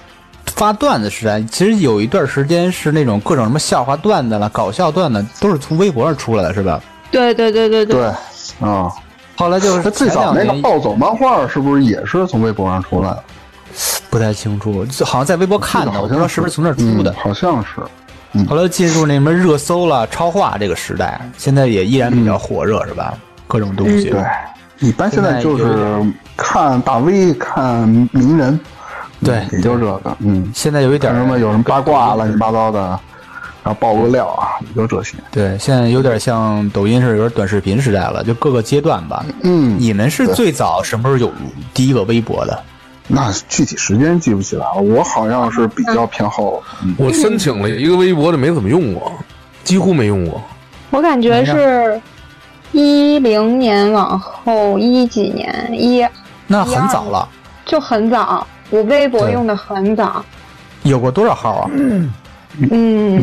S1: 发段子时代。其实有一段时间是那种各种什么笑话段子了、搞笑段子，都是从微博上出来的，是吧？
S2: 对对对对
S3: 对，啊，
S1: 后来就是
S3: 他最早那个暴走漫画是不是也是从微博上出来的？
S1: 不太清楚，就好像在微博看的，我不知道是不是从那儿出的
S3: 嗯。好像是。
S1: 后来进入那什么热搜了、超话这个时代，现在也依然比较火热，是吧？各种东西。
S3: 对，一般现在就是看大 V、看名人，
S1: 对
S3: 也就这个，嗯，
S1: 现在有一点
S3: 什么有什么八卦乱七八糟的，然后爆个料啊，也就这些。
S1: 对，现在有点像抖音似的，有点短视频时代了，就各个阶段吧。
S3: 嗯，
S1: 你们是最早什么时候有第一个微博的？
S3: 那具体时间记不起来了，我好像是比较偏后，嗯，
S4: 我申请了一个微博，就没怎么用过，几乎没用过。
S2: 我感觉是一零年往后一几年一
S1: 那很早了，
S2: 就很早，我微博用的很早，
S1: 有过多少号啊？
S2: 嗯，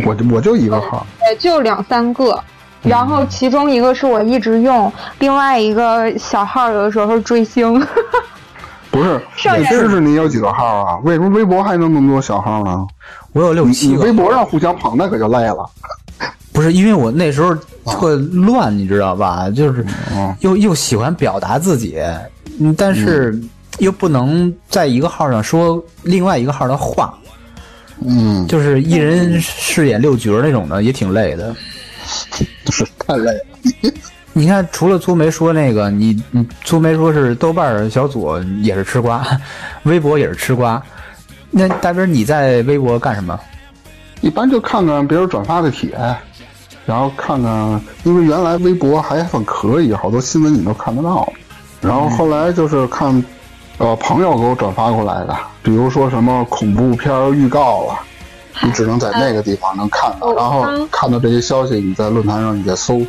S3: 我就我就一个号，
S2: 也就两三个。然后其中一个是我一直用，另外一个小号有的时候追星。
S3: 不是，
S2: 上元
S3: 我知识你有几个号啊？为什么微博还能那么多小号呢？
S1: 我有六
S3: 你
S1: 七个。
S3: 你微博上互相捧那可就累了。
S1: 不是因为我那时候特乱，你知道吧？就是
S3: 嗯
S1: 又又喜欢表达自己，嗯，但是又不能在一个号上说另外一个号的话，
S3: 嗯，
S1: 就是一人饰演六角那种的，也挺累的。
S3: 是 太累了。
S1: 你看，除了粗梅说那个，你你粗梅说是豆瓣小组也是吃瓜，微博也是吃瓜。那大斌，你在微博干什么？
S3: 一般就看看别人转发的帖，然后看看，因为原来微博还算可以，好多新闻你都看得到。然后后来就是看，呃，朋友给我转发过来的，比如说什么恐怖片儿预告啊，你只能在那个地方能看到。
S2: 我
S3: 然后看到这些消息，你在论坛上你再搜，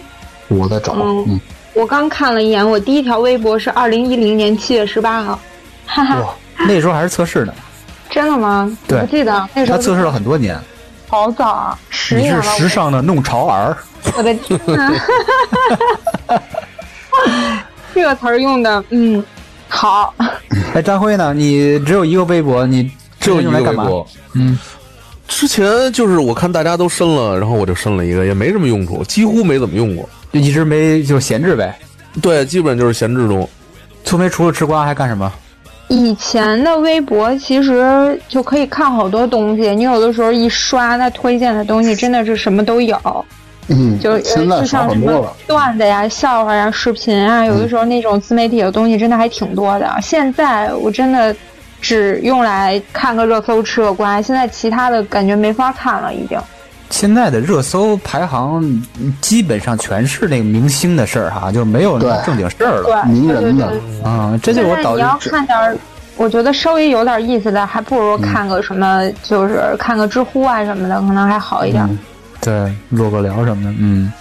S3: 我再找。
S2: 嗯
S3: 嗯，
S2: 我刚看了一眼，我第一条微博是二零一零年七月十八号，哈哈，
S1: 哇，那时候还是测试呢，
S2: 真的吗？
S1: 对
S2: 我记得那时候
S1: 他测试了很多年。
S2: 好早啊，十
S1: 你
S2: 年了，
S1: 是时尚的弄潮儿，
S2: 我的天呐，这个词儿用的，嗯，好，
S1: 哎，张辉呢？你只有一个微博，你
S4: 只有一
S1: 用来干嘛？
S4: 个微博。
S1: 嗯，
S4: 之前就是我看大家都申了，然后我就申了一个，也没什么用处，几乎没怎么用过。
S1: 就一直没就闲置呗。
S4: 对，基本就是闲置中。
S1: 粗梅除了吃瓜还干什么？
S2: 以前的微博其实就可以看好多东西，你有的时候一刷，它推荐的东西真的是什么都有，
S3: 嗯，
S2: 就就像什么。段子呀、笑话呀、视频啊，有的时候那种自媒体的东西真的还挺多的。现在我真的只用来看个热搜、吃个瓜，现在其他的感觉没法看了，已经。
S1: 现在的热搜排行基本上全是那个明星的事儿哈，就没有正经事儿了。
S2: 对，
S3: 名人的
S2: 对对对
S1: 嗯，这就是我导
S2: 现在你要
S1: 致
S2: 看点儿，我觉得稍微有点意思的，还不如看个什么，就是看个知乎啊什么的，可能还好一点。
S3: 嗯
S1: 对裸个聊什么的。嗯，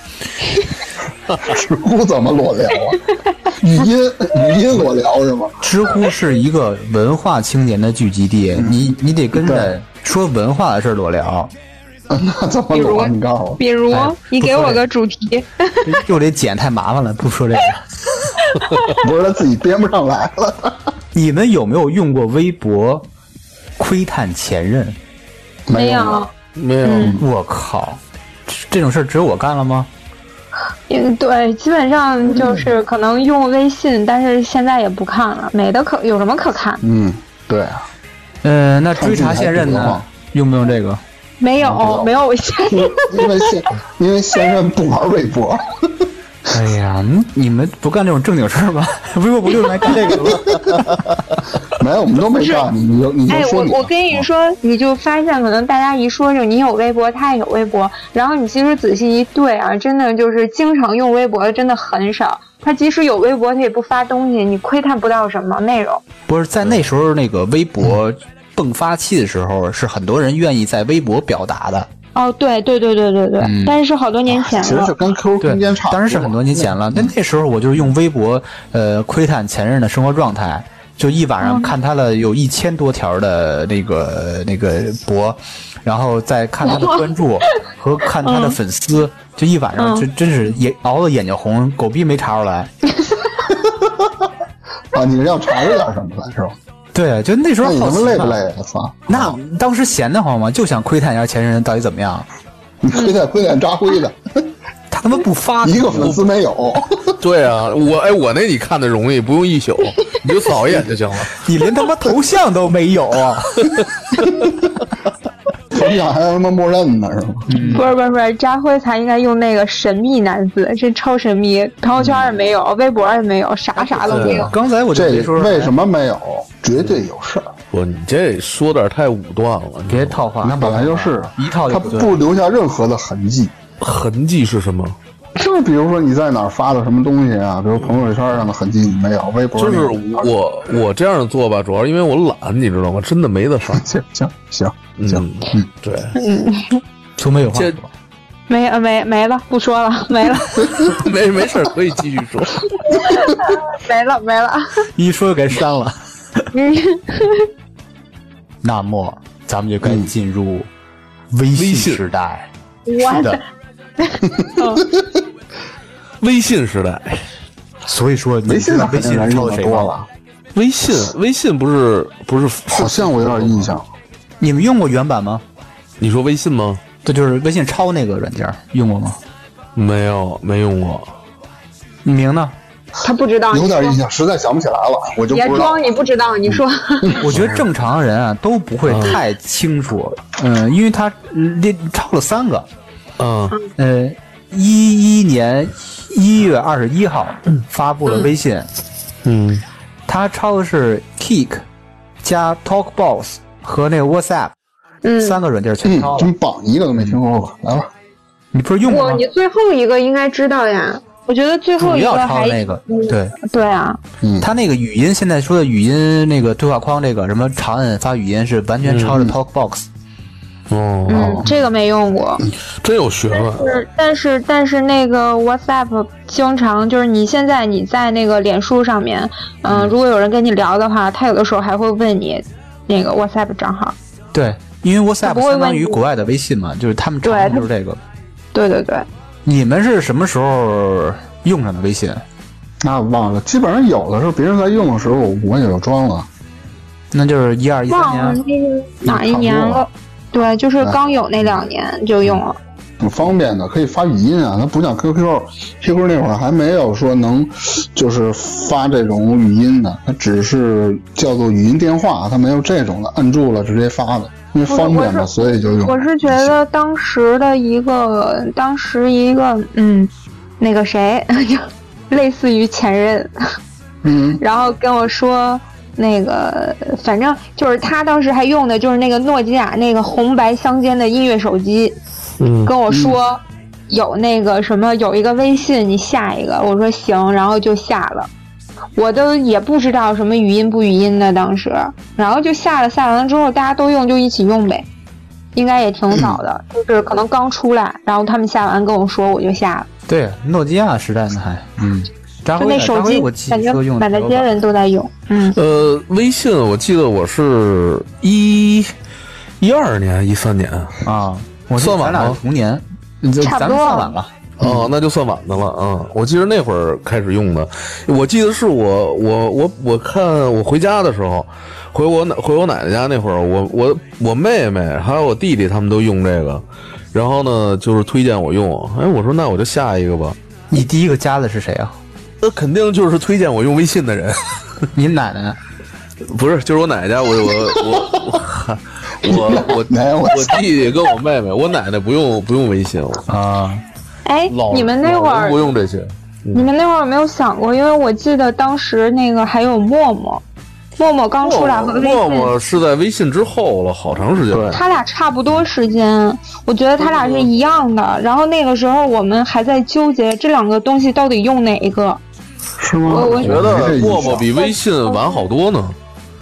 S3: 知乎怎么裸聊啊？语音语音裸聊是吗？
S1: 知乎是一个文化青年的聚集地，你你得跟着说文化的事儿裸聊，
S3: 那怎么裸？你告诉我。
S2: 比如
S1: 哎
S2: 你给我个主题，
S1: 又得剪，太麻烦了，不说这个。
S3: 不是他自己编不上来了。
S1: 你们有没有用过微博窥探前任？
S2: 没，
S3: 有。
S4: 没有，
S1: 我靠，这种事儿只有我干了吗？
S2: 嗯，对，基本上就是可能用微信，但是现在也不看了，没的可有什么可看？
S3: 嗯，对啊，
S1: 呃，那追查现任呢？用不用这个？
S2: 没有，没有微信。
S3: 因 因为现因为现任不玩微博，
S1: 哎呀，你你们不干这种正经事儿吗？微博不就是来干这个的吗？
S3: 没有，我们都没干。你你就你就
S2: 哎，
S3: 说你的。
S2: 我我跟你说，你就发现可能大家一说就你有微博，他也有微博，然后你其实仔细一对啊，真的就是经常用微博的真的很少。他即使有微博，他也不发东西，你窥探不到什么内容。
S1: 不是在那时候那个微博迸发期的时候，是很多人愿意在微博表达的。
S2: 哦，对对对对对对，
S1: 嗯
S2: 但是是好多年前了
S3: 其实是。跟 QQ
S1: 对
S3: 空间差不多。
S1: 当然是很多年前了。那那时候我就是用微博，呃，窥探前任的生活状态，就一晚上看他的有一千多条的那个那个博，然后再看他的关注 和看他的粉丝，就一晚上
S2: 嗯
S1: 就真是眼熬得眼睛红，狗逼没查出来。
S3: 啊，你是要查着点什么来是吧？
S1: 对，就那时候
S3: 你
S1: 好
S3: 他妈累不累？我操！
S1: 那当时闲得慌嘛，就想窥探一下前任到底怎么样。
S3: 你窥探窥探扎辉的，
S1: 他他妈不发，
S3: 一个粉丝没有，
S4: 对啊，我哎，我那你看的容易，不用一宿，你就扫一眼就行了。
S1: 你连他妈头像都没有啊！
S3: 头像 还有他妈默认呢，是吗？
S2: 不是不是不是，扎辉才应该用那个神秘男子，这超神秘，朋友圈也没有，微博也没有，啥啥都没有。
S1: 刚才我
S3: 这
S1: 里说
S3: 为什么没有？绝对有事儿。
S4: 不，你这说点太武断了。你
S1: 别套话？
S3: 那本来就是
S1: 一套
S3: 他。
S1: 不
S3: 留下任何的痕迹。
S4: 痕迹是什么？
S3: 就比如说你在哪儿发的什么东西啊，比如朋友圈上的痕迹你没有，微博
S4: 就是我我这样做吧，主要是因为我懒，你知道吗？真的没得法。
S3: 行行行行，
S4: 嗯，对，
S1: 苏梅有话
S2: 没呃没没了，不说了，没了，
S4: 没没事可以继续说。
S2: 没了，没了。
S1: 一说就给删了。
S2: 嗯，
S1: 那么咱们就该进入微信时代。
S2: 我
S1: 是的，
S4: 微信时代，
S1: 所以说你
S3: 微信
S1: 微信
S3: 人用
S1: 的谁？
S3: 的多了，
S4: 微信微信不是不是
S3: 好像我有点印象。
S1: 你们用过原版吗？
S4: 你说微信吗？
S1: 这就是微信抄那个软件，用过吗？
S4: 没有，没用过。
S1: 你明呢？
S2: 他不知道，
S3: 有点印象，实在想不起来了，我就
S2: 别
S3: 不知道
S2: 装，。你不知道，你说。
S1: 我觉得正常人啊都不会太清楚，嗯，因为他嗯列抄了三个，
S4: 嗯
S1: 呃，一一年一月二十一号发布了微信，
S4: 嗯
S1: 他抄的是 Kick 加 TalkBox 和那个 WhatsApp
S2: 嗯，
S1: 三个软件全
S3: 嗯
S1: 抄，了。
S3: 真棒，一个都没听说过。来吧，
S1: 你不是用过吗？
S2: 你最后一个应该知道呀。我觉得最后一个还
S1: 抄那个，
S2: 嗯
S1: 对
S2: 对啊，
S3: 嗯，
S1: 他那个语音，现在说的语音那个对话框，这个什么长按发语音是完全抄着 TalkBox。
S4: 哦，
S2: 嗯，这个没用过。
S4: 真有学问。
S2: 是，但是但是那个 WhatsApp 经常就是你现在你在那个脸书上面，嗯、如果有人跟你聊的话，他有的时候还会问你那个 WhatsApp 账号。
S1: 对，因为 WhatsApp 相当于国外的微信嘛，就是他们
S2: 对
S1: 常用
S2: 它
S1: 就是这个。
S2: 对对对，
S1: 你们是什么时候用上的微信？
S3: 那忘了，基本上有的时候别人在用的时候，我也就装了。
S1: 那就是一二一三
S2: 忘了
S1: 年。
S2: 那是哪一年了。对，就是刚有那两年就用了。
S3: 挺方便的，可以发语音啊。它不像 QQ，QQ 那会儿还没有说能就是发这种语音的，它只是叫做语音电话，它没有这种的，摁住了直接发的，因为方便嘛，所以就用。
S2: 我是觉得当时的一个，当时一个，嗯，那个谁，就类似于前任，
S3: 嗯，
S2: 然后跟我说，那个反正就是他当时还用的就是那个诺基亚那个红白相间的音乐手机，
S4: 嗯。
S2: 跟我说有那个什么有一个微信，你下一个，我说行，然后就下了。我都也不知道什么语音不语音的，当时，然后就下了，下完了之后大家都用就一起用呗，应该也挺早的，就是可能刚出来，然后他们下完跟我说，我就下了。
S1: 对，诺基亚时代呢还，嗯，扎
S2: 就
S1: 辉
S2: 那手机
S1: 我记
S2: 感觉
S1: 说用
S2: 满大街人都在用，嗯，
S4: 呃，微信我记得我是一一二年、一三年，
S1: 啊，我
S4: 算晚吗
S1: 是同年，这咱们
S2: 差不多
S1: 算晚了。
S4: 哦，那就算晚的了。嗯，我记得那会儿开始用的，我记得是我我我我看我回家的时候，回我奶回我奶奶家那会儿，我我我妹妹还有我弟弟他们都用这个，然后呢就是推荐我用，哎，我说那我就下一个吧，
S1: 你第一个加的是谁啊？
S4: 那肯定就是推荐我用微信的人，
S1: 你奶奶？
S4: 不是，就是我奶奶家，我 我我我我我
S3: 奶奶我
S4: 我弟弟跟我妹妹，我奶奶不用不用微信，我
S1: 啊，
S2: 哎，你们那会儿
S4: 不用这些，
S2: 你们那会儿有没有想过？因为我记得当时那个还有陌陌，陌陌刚出来和微
S4: 陌
S2: 信，
S4: 陌是在微信之后了，好长时间。
S3: 对
S2: 他俩差不多时间，我觉得他俩是一样的。然后那个时候我们还在纠结这两个东西到底用哪一个。
S3: 是吗？
S2: 我我
S4: 觉得陌陌比微信晚好多呢。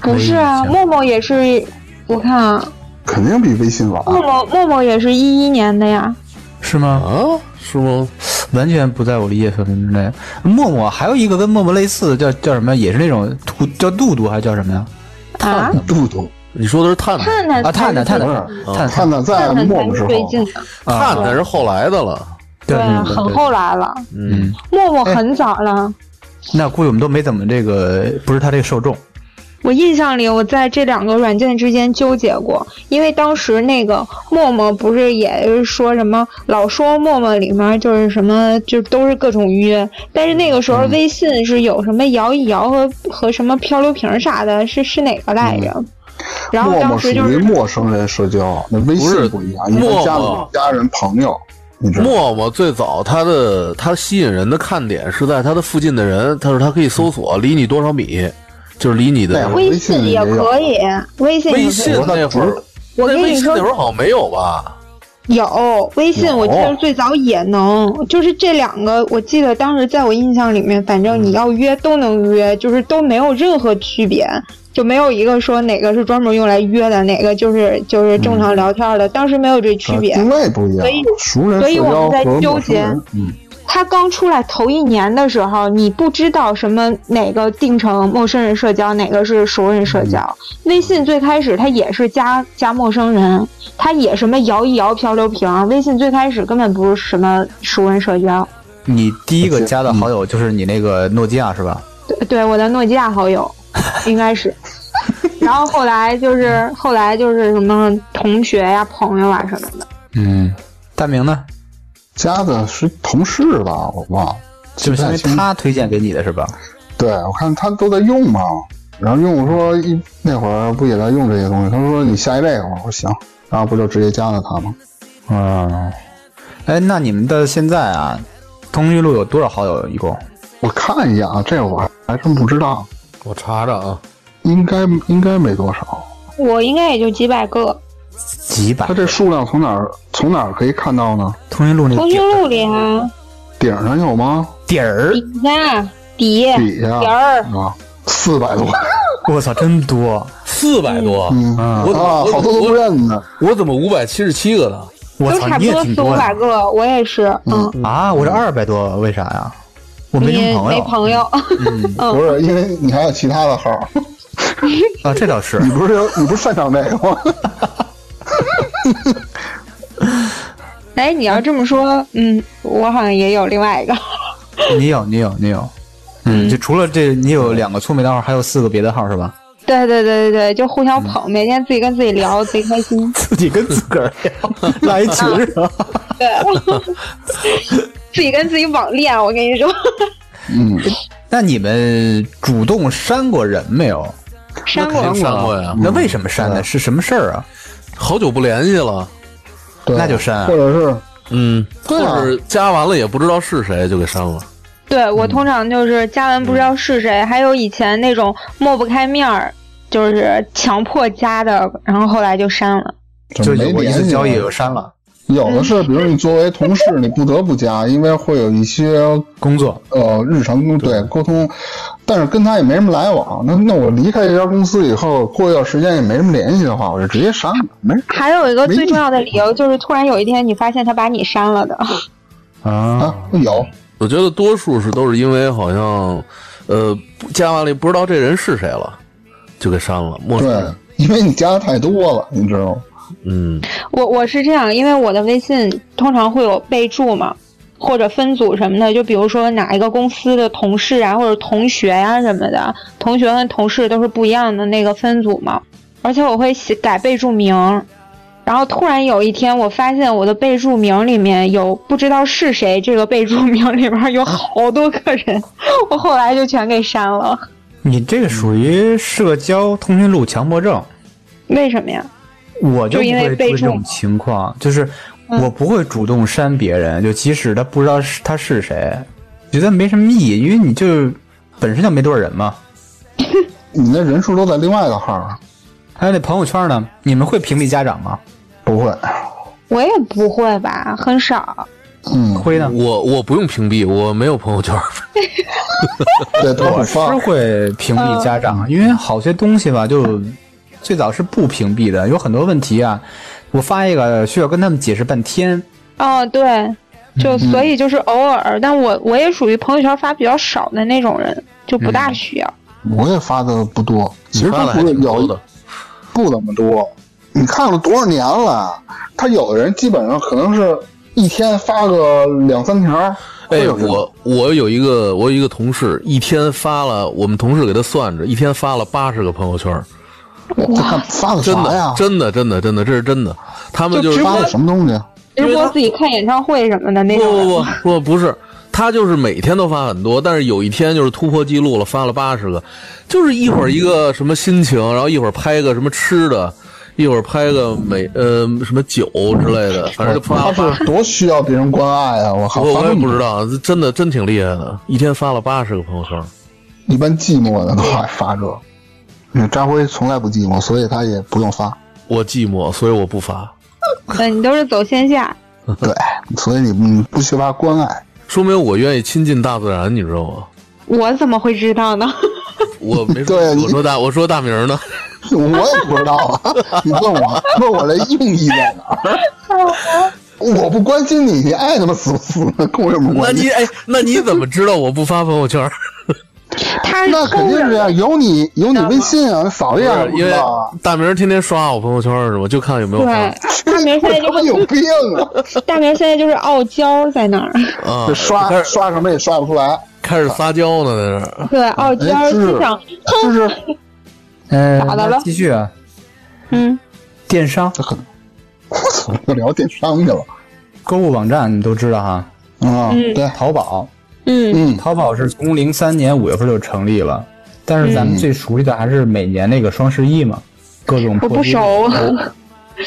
S2: 不是啊，陌陌也是，我看啊，
S3: 肯定比微信晚。
S2: 陌陌陌陌也是一一年的呀。
S1: 是吗？
S4: 啊，是吗？
S1: 完全不在我理解范围之内。陌陌还有一个跟陌陌类似的，叫叫什么？也是那种兔叫杜杜还是叫什么呀？
S2: 探，
S3: 杜杜
S4: 你说的是探探，
S2: 探探
S1: 啊，探探探探探
S3: 在
S2: 探探才是
S3: 陌陌之后，
S2: 最近，
S4: 探探是后来的了。
S1: 对
S2: 很后来了。
S4: 嗯，
S2: 陌陌很早了，
S1: 那估计我们都没怎么这个，不是他这个受众。
S2: 我印象里，我在这两个软件之间纠结过，因为当时那个陌陌不是也说什么，老说陌陌里面就是什么，就都是各种约，但是那个时候微信是有什么摇一摇和和什么漂流瓶啥的，是是哪个来着？然后
S3: 陌陌属于
S2: 当时就是
S3: 陌生人社交，那微
S4: 不是
S3: 信不一样，因为
S4: 陌
S3: 加
S4: 陌
S3: 了家人朋友？
S4: 陌陌最早它的它吸引人的看点是在它的附近的人，它说它可以搜索离你多少米，就是离你的
S2: 微
S3: 微信
S2: 信也可以，微信
S4: 微信那会儿，那微信
S2: 我跟你说
S4: 那会儿好像没有吧？
S2: 有微信，我记得最早也能，就是这两个，我记得当时在我印象里面，反正你要约都能约，就是都没有任何区别，就没有一个说哪个是专门用来约的，哪个就是就是正常聊天的，当时没有这区别。
S3: 定位不一样
S2: 所以，
S3: 熟人
S2: 所以
S3: 社交
S2: 我们在
S3: 和
S2: 纠结
S3: 陌生人，嗯，
S2: 它刚出来头一年的时候，你不知道什么哪个定成陌生人社交，哪个是熟人社交。微信最开始它也是加加陌生人，它也什么摇一摇漂流瓶。微信最开始根本不是什么熟人社交。
S1: 你第一个加的好友就是你那个诺基亚是吧？
S2: 对对，我的诺基亚好友 应该是。然后后来就是后来就是什么同学呀、朋友啊什么的。
S1: 嗯，大明呢？
S3: 加的是同事吧，我忘了，
S1: 就是因为
S3: 记不太清
S1: 他推荐给你的是吧？
S3: 对，我看他都在用嘛，然后用我说一那会儿不也在用这些东西，他说你下一这个，我说行，然后不就直接加了他吗？
S1: 嗯，哎，那你们的现在啊，通讯录有多少好友一共？
S3: 我看一下啊，这我还真不知道，
S4: 我查查啊，
S3: 应该应该没多少。
S2: 我应该也就几百个。
S1: 几百
S3: 它？这数量从哪儿从哪儿可以看到呢？
S1: 通讯录里
S2: 通讯录里啊，
S3: 顶上有吗？
S1: 底儿，
S2: 底下底
S3: 底下
S2: 底儿。
S3: 啊，四百多，
S1: 我操，真多！
S4: 四百多，
S3: 嗯
S1: 啊
S4: 我怎么
S3: 啊，好多都不认呢。
S4: 我怎么五百七十七个呢？
S1: 我操，
S2: 都差不
S1: 你也
S2: 多四五百个，我也是，嗯，
S1: 啊！我这二百多，为啥呀？我没朋友
S2: 没朋友，嗯
S3: 不是，因为你还有其他的号，
S1: 啊，这倒是
S3: 你不是有你不是擅长这个吗？
S2: 哎，你要这么说，嗯，我好像也有另外一个，
S1: 你有，你有，你有。嗯，就除了这，你有两个粗眉的号，还有四个别的号是吧？
S2: 对对对对对，就互相捧，每天自己跟自己聊，贼开心。
S1: 自己跟自个儿聊，拉一群是吧？
S2: 对，自己跟自己网恋，我跟你说，
S3: 嗯，
S1: 那你们主动删过人没有？
S2: 删过。
S4: 删过呀，
S1: 那为什么删呢？
S3: 对
S1: 是什么事儿啊？
S4: 好久不联系了，
S3: 对，
S1: 那就删啊
S3: 或者是
S4: 嗯，或
S3: 对啊
S4: 者加完了也不知道是谁就给删了。
S2: 对我通常就是加完不知道是谁，还有以前那种抹不开面儿，就是强迫加的，然后后来就删了。
S1: 就有过一
S3: 没联系
S1: 次交易就删了。
S3: 有的是，比如你作为同事，你不得不加，因为会有一些
S1: 工作
S3: 呃日常工对沟通，但是跟他也没什么来往。那那我离开这家公司以后，过一段时间也没什么联系的话，我就直接删了，没事
S2: 还有一个最重要的理由就是，突然有一天你发现他把你删了的。
S1: 啊
S3: 啊。有
S4: 我觉得多数是都是因为好像，呃，加完了不知道这人是谁了，就给删了。陌生
S3: 对
S4: 人，，
S3: 因为你加的太多了，你知道吗？
S4: 嗯，
S2: 我我是这样，因为我的微信通常会有备注嘛，或者分组什么的，就比如说哪一个公司的同事啊，或者同学呀、什么的，同学跟同事都是不一样的那个分组嘛。而且我会写改备注名，然后突然有一天我发现我的备注名里面有不知道是谁，这个备注名里边有好多个人，我后来就全给删了。
S1: 你这个属于社交通讯录强迫症，
S2: 为什么呀？
S1: 我就不会出这种情况，就是
S2: 嗯
S1: 我不会主动删别人，就即使他不知道是他是谁，觉得没什么意义，因为你就本身就没多少人嘛。
S3: 你那人数都在另外一个号，
S1: 还有那朋友圈呢，你们会屏蔽家长吗？
S3: 不会。
S2: 我也不会吧，很少。
S3: 嗯，
S1: 会呢，
S4: 我我不用屏蔽，我没有朋友圈。
S3: 对，都
S1: 我是。会屏蔽家长，因为好些东西吧，就最早是不屏蔽的，有很多问题啊，我发一个需要跟他们解释半天。
S2: 哦，对，就所以就是偶尔，但我我也属于朋友圈发比较少的那种人，就不大需要。
S3: 我也发的不多，其实不是有
S4: 挺多的。
S3: 不怎么多。你看了多少年了？他有的人基本上可能是一天发个两三条。
S4: 哎，我我有一个我有一个同事，一天发了，我们同事给他算着，一天发了八十个朋友圈，
S3: 发的
S4: 真
S3: 啥呀
S4: 的？真的真的真的，这是真的。他们就是
S2: 直播
S3: 发的什么东西？
S2: 直播自己看演唱会什么的那
S4: 不
S2: 种不。
S4: 不不不不是，他就是每天都发很多，但是有一天就是突破记录了，发了八十个，就是一会儿一个什么心情，然后一会儿拍个什么吃的，一会儿拍个美呃什么酒之类的，反正就发
S3: 他是多需要别人关爱啊！我靠，
S4: 我我也不知道，真的真挺厉害的，一天发了八十个朋友圈。
S3: 一般寂寞的都爱发这。那张辉从来不寂寞，所以他也不用发。
S4: 我寂寞，所以我不发，
S2: 那，你都是走线下。
S3: 对，所以你你不缺乏关爱。
S4: 说明我愿意亲近大自然，你知道吗？
S2: 我怎么会知道呢？
S4: 我没说，我说大我说大名呢，
S3: 我也不知道啊，你问我问我的用意在哪儿？我不关心你，你爱他妈死不死的，跟我有什么
S4: 那
S3: 关系？
S4: 那你哎，那你怎么知道我不发朋友圈？
S2: 他
S3: 那肯定是这样，有你有你微信啊，扫一眼不
S4: 因为
S3: 知道啊。
S4: 大明天天刷我朋友圈是吧？就看有没有发
S2: 对，大明现在就
S3: 他妈有病啊！
S2: 大明现在就是傲娇在那儿。
S4: 啊
S3: 这，刷刷什么也刷不出来，
S4: 开始撒娇呢，在这儿。
S2: 对，傲娇
S3: 哎是
S2: 就想，
S3: 就是
S1: 嗯，
S2: 咋的了
S1: 继续啊，
S2: 嗯，
S1: 电商
S3: 我操，又聊电商去了
S1: 购物网站你都知道哈，
S3: 啊！
S2: 嗯
S3: 对，
S1: 淘宝，
S2: 嗯，
S3: 嗯，
S1: 淘宝是从零三年五月份就成立了，但是咱们
S3: 嗯
S1: 最熟悉的还是每年那个双十一嘛，各种
S2: 我不熟。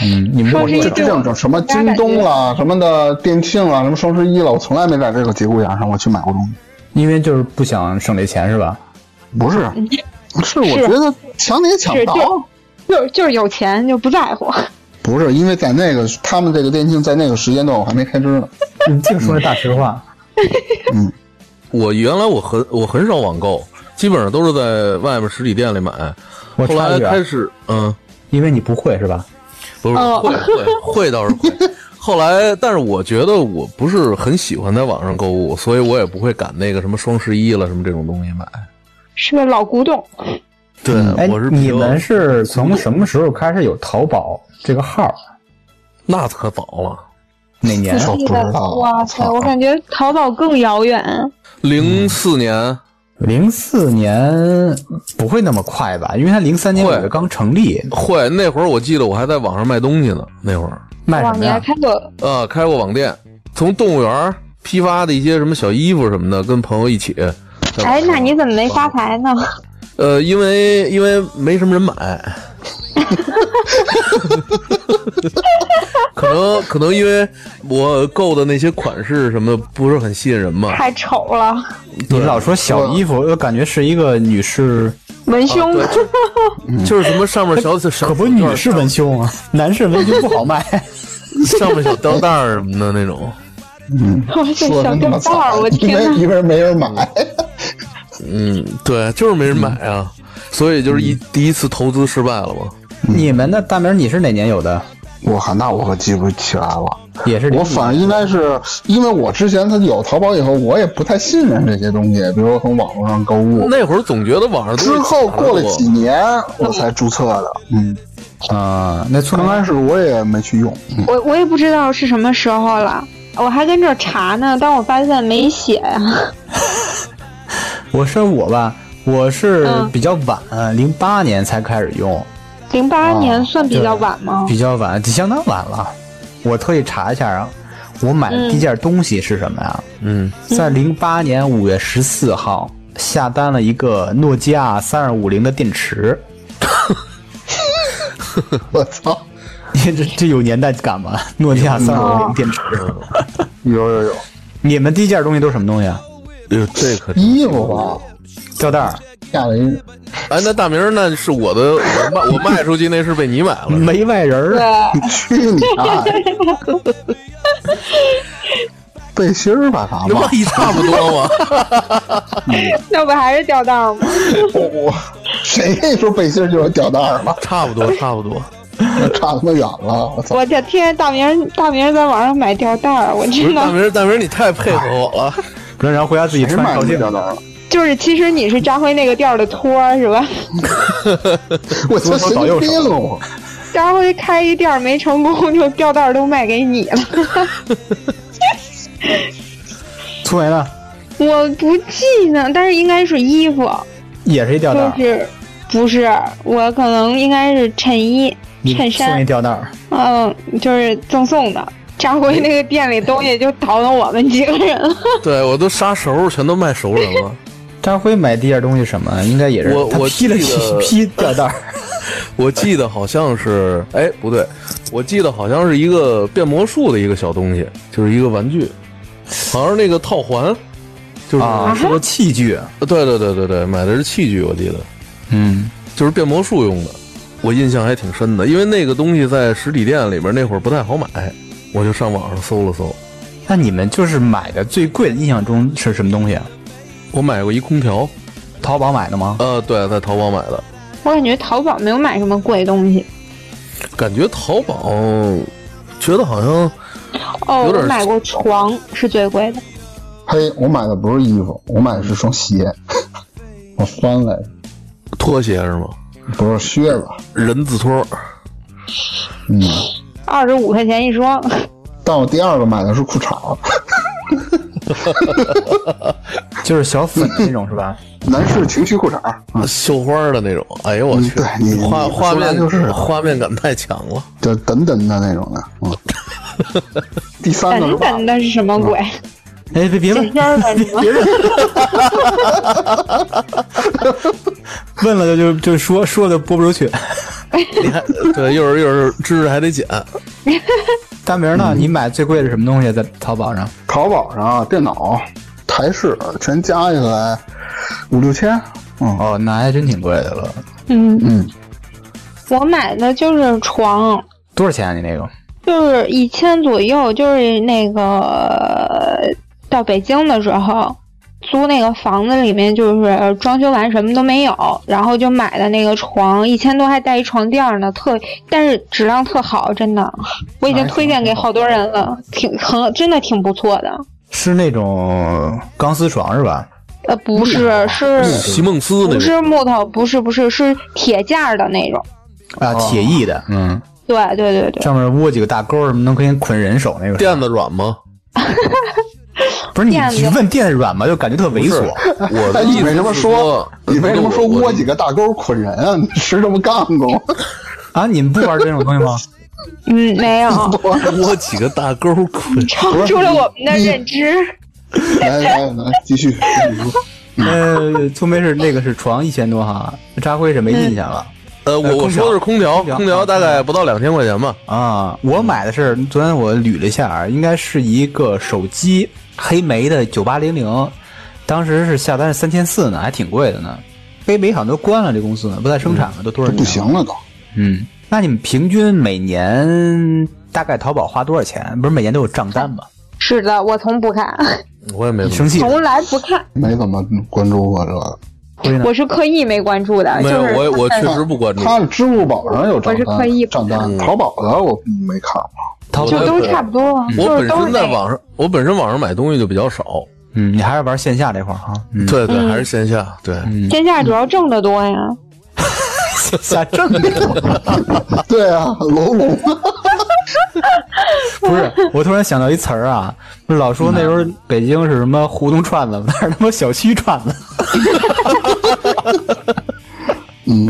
S1: 嗯，你们
S2: 双十一
S3: 这这种什么京东啦、什么的店庆啦、什么双十一了，我从来没在这个节骨眼上我去买过东西。
S1: 因为就是不想省这钱是吧？
S3: 不是，是我觉得抢你也抢不到。
S2: 就就是就是有钱就不在乎。
S3: 不是，因为在那个他们这个店庆在那个时间段我还没开支呢。
S1: 你净说那大实话。
S4: 我原来我很我很少网购，基本上都是在外面实体店里买。
S1: 我
S4: 后来开始，嗯，
S1: 因为你不会是吧？
S4: 不是
S2: 哦
S4: 会会 会倒是会。后来，但是我觉得我不是很喜欢在网上购物，所以我也不会赶那个什么双十一了什么这种东西买。
S2: 是个老古董，
S4: 对，
S1: 哎
S4: 我是，
S1: 你们是从什么时候开始有淘宝这个号？
S4: 那可早了，
S1: 哪年？
S3: 我不知道
S2: 哇塞，
S3: 操
S2: 我感觉淘宝更遥远。
S4: 零四年
S1: 零四年不会那么快吧？因为他零三年五
S4: 会
S1: 月刚成立，
S4: 会那会儿，我记得我还在网上卖东西呢。那会儿，
S1: 卖什么呀？
S2: 你还开过？
S4: 呃，开过网店，从动物园批发的一些什么小衣服什么的，跟朋友一起。
S2: 哎，那你怎么没发财呢？
S4: 呃，因为因为没什么人买，可能可能因为我购的那些款式什么的不是很吸引人嘛。
S2: 太丑了，
S1: 你老说小衣服，我感觉是一个女士，
S2: 文胸。
S4: 就是什么上面小小
S1: 可不女士文胸啊，男士文胸不好卖。
S4: 上面小吊带儿什么的那种。
S2: 哇塞，
S3: 说的那么
S2: 小吊带我
S3: 因
S2: 天哪！
S3: 为因为没人买。
S4: 嗯，对，就是没人买啊，所以就是一第一次投资失败了嘛。
S1: 你们的大名，你是哪年有的？
S3: 我靠，那我可记不起来了。
S1: 也是
S3: 我反正应该是因为我之前他有淘宝以后，我也不太信任这些东西，比如说从网络上购物。
S4: 那会儿总觉得网上
S3: 之后过了几年，我才注册的。嗯，
S1: 啊，那从
S3: 刚开始我也没去用。嗯
S2: 我我也不知道是什么时候了，我还跟这查呢，但我发现没写呀。
S1: 我说我吧，我是
S2: 嗯
S1: 比较晚，零八年才开始用，
S2: 零八年算比较晚吗？
S1: 比较晚，相当晚了。我特意查一下啊，我买的第一件东西是什么呀？
S4: 嗯，
S1: 在零八年五月十四号下单了一个诺基亚三二五零的电池，
S3: 我操，
S1: 你这这有年代感吗？诺基亚三二五零电池，
S3: 有有有，
S1: 你们第一件东西都是什么东西啊？
S4: 哎呦，这可真
S3: 衣服吧，
S1: 吊带儿？
S3: 下了一
S4: 哎，那大明儿那是我的，我卖我卖出去那是被你买了，
S1: 没外人儿，
S2: 你，
S3: 去你大爷！背心儿吧，咱们
S4: 那不一差不多吗？
S2: 那不还是吊带儿吗？
S3: 我我谁跟你说背心儿就是吊带儿了？
S4: 差不多，差不多。
S3: 那差他妈远了！我操！
S2: 我的天，大明大明在网上买吊带儿，我
S4: 不是
S2: 真的
S4: 大明儿，大明儿你太配合我了。
S1: 不是，然后回家自己
S3: 谁买的
S1: 穿高兴。
S3: 吊带儿了？
S2: 就是其实你是张辉那个调儿的托儿是吧？
S3: 我操，神经病！我
S2: 张辉开一店儿没成功，就吊带儿都卖给你了。
S1: 粗梅呢？
S2: 我不记呢，但是应该是衣服，
S1: 也是一吊带儿，
S2: 就是不是我可能应该是衬衣、
S1: 你
S2: 衬衫
S1: 送一，吊带儿。
S2: 嗯，就是赠送的。张辉那个店里东西就倒腾我们几个人了。
S4: 对我都杀熟，全都卖熟人了。
S1: 张辉买第一件东西什么？应该也是他
S4: 我我
S1: 批了
S4: 记得
S1: 一 批吊带儿。
S4: 我记得好像是，哎，不对，我记得好像是一个变魔术的一个小东西，就是一个玩具，好像是那个套环，就是，
S1: 啊，是个器具。
S4: 对对对对对，买的是器具，我记得
S1: 嗯，
S4: 就是变魔术用的，我印象还挺深的，因为那个东西在实体店里边那会儿不太好买，我就上网上搜了搜，
S1: 那你们就是买的最贵的，印象中是什么东西啊？
S4: 我买过一空调，
S1: 淘宝买的吗？
S4: 呃，对，在淘宝买的，
S2: 我感觉淘宝没有买什么贵东西。
S4: 感觉淘宝觉得好像
S2: 哦，
S4: 有点
S2: 我买过床是最贵的。
S3: 嘿，我买的不是衣服，我买的是双鞋，我翻来着，
S4: 拖鞋是吗？
S3: 不是靴子。
S4: 人字拖，
S3: 嗯，
S2: 二十五块钱一双，
S3: 但我第二个买的是裤衩，
S1: 就是小粉的那种是吧？
S3: 男士情趣裤衩。嗯，
S4: 绣花的那种，哎呦我去，
S3: 你你
S4: 画画面
S3: 就是
S4: 画面感太强了。
S3: 就等等的那种的。嗯，第三个是
S2: 等等的是什么鬼？
S1: 哎，别别问，
S2: 这片儿的什么？
S1: 问了就就就说说的播不出去。
S4: 你看对，一会儿一会儿知识还得减。
S1: 大明呢？你买最贵的是什么东西？在淘宝上？
S3: 淘宝上电脑、台式全加起来五六千。嗯
S1: 哦，那还真挺贵的了。
S2: 嗯，
S3: 嗯，
S2: 我买的就是床，
S1: 多少钱啊？你那个？
S2: 就是一千左右，就是那个到北京的时候。租那个房子里面就是装修完什么都没有，然后就买的那个床，一千多还带一床垫呢，特但是质量特好，真的，我已经推荐给好多人了，挺很真的挺不错的。
S1: 是那种钢丝床是吧？
S2: 呃，不是，是
S4: 席梦思那种不，
S2: 是木头，不是不是是铁架的那种。
S1: 啊，铁艺的，嗯，
S2: 对对对对，
S1: 上面窝几个大钩，什么能可以捆人手那个。
S4: 垫子软吗？
S1: 不是你你问垫子软吗？就感觉特猥琐。
S4: 我的
S3: 哎，你为什么
S4: 意思是
S3: 说你为什么说窝几个大钩捆人啊？你是这么干过？
S1: 啊，你们不玩这种东西吗？
S2: 嗯，没有，
S4: 窝几个大钩捆？
S2: 超出了我们的认知。
S3: 来 来来，继续。继续
S1: 呃，粗梅是那个是床一千多哈，扎辉是没印象了。
S4: 呃，我我说的是空调，
S1: 空调
S4: 空调大概不到两千块钱吧。
S1: 啊，我买的是昨天我捋了一下啊，应该是一个手机黑莓的九八零零，当时是下单是三千四呢，还挺贵的呢。黑莓好像都关了，这公司不再生产了，都多少年
S3: 不行了都。
S1: 嗯，那你们平均每年大概淘宝花多少钱？不是每年都有账单吗？
S2: 是的，我从不看，
S4: 我也没
S1: 生气？
S2: 从来不看，
S3: 没怎么关注过这个。
S2: 我是刻意没关注的，
S4: 没有，
S2: 就是
S4: 我我确实不关注。
S3: 他的支付宝上有账单
S2: 我是刻意
S3: 单，账单。淘宝的我没看过。
S1: 淘宝
S2: 就都差不多，
S4: 我
S2: 就是
S4: 本身在网上，我本身网上买东西就比较少。
S1: 嗯，你还是玩线下这块儿哈。嗯，
S4: 对对，还是线下。对，
S2: 线下主要挣得多呀。
S1: 下正
S3: 对啊，楼龙。
S1: 不是，我突然想到一词儿啊，老说那时候北京是什么胡同串子，那是他妈小区串子，
S3: 嗯，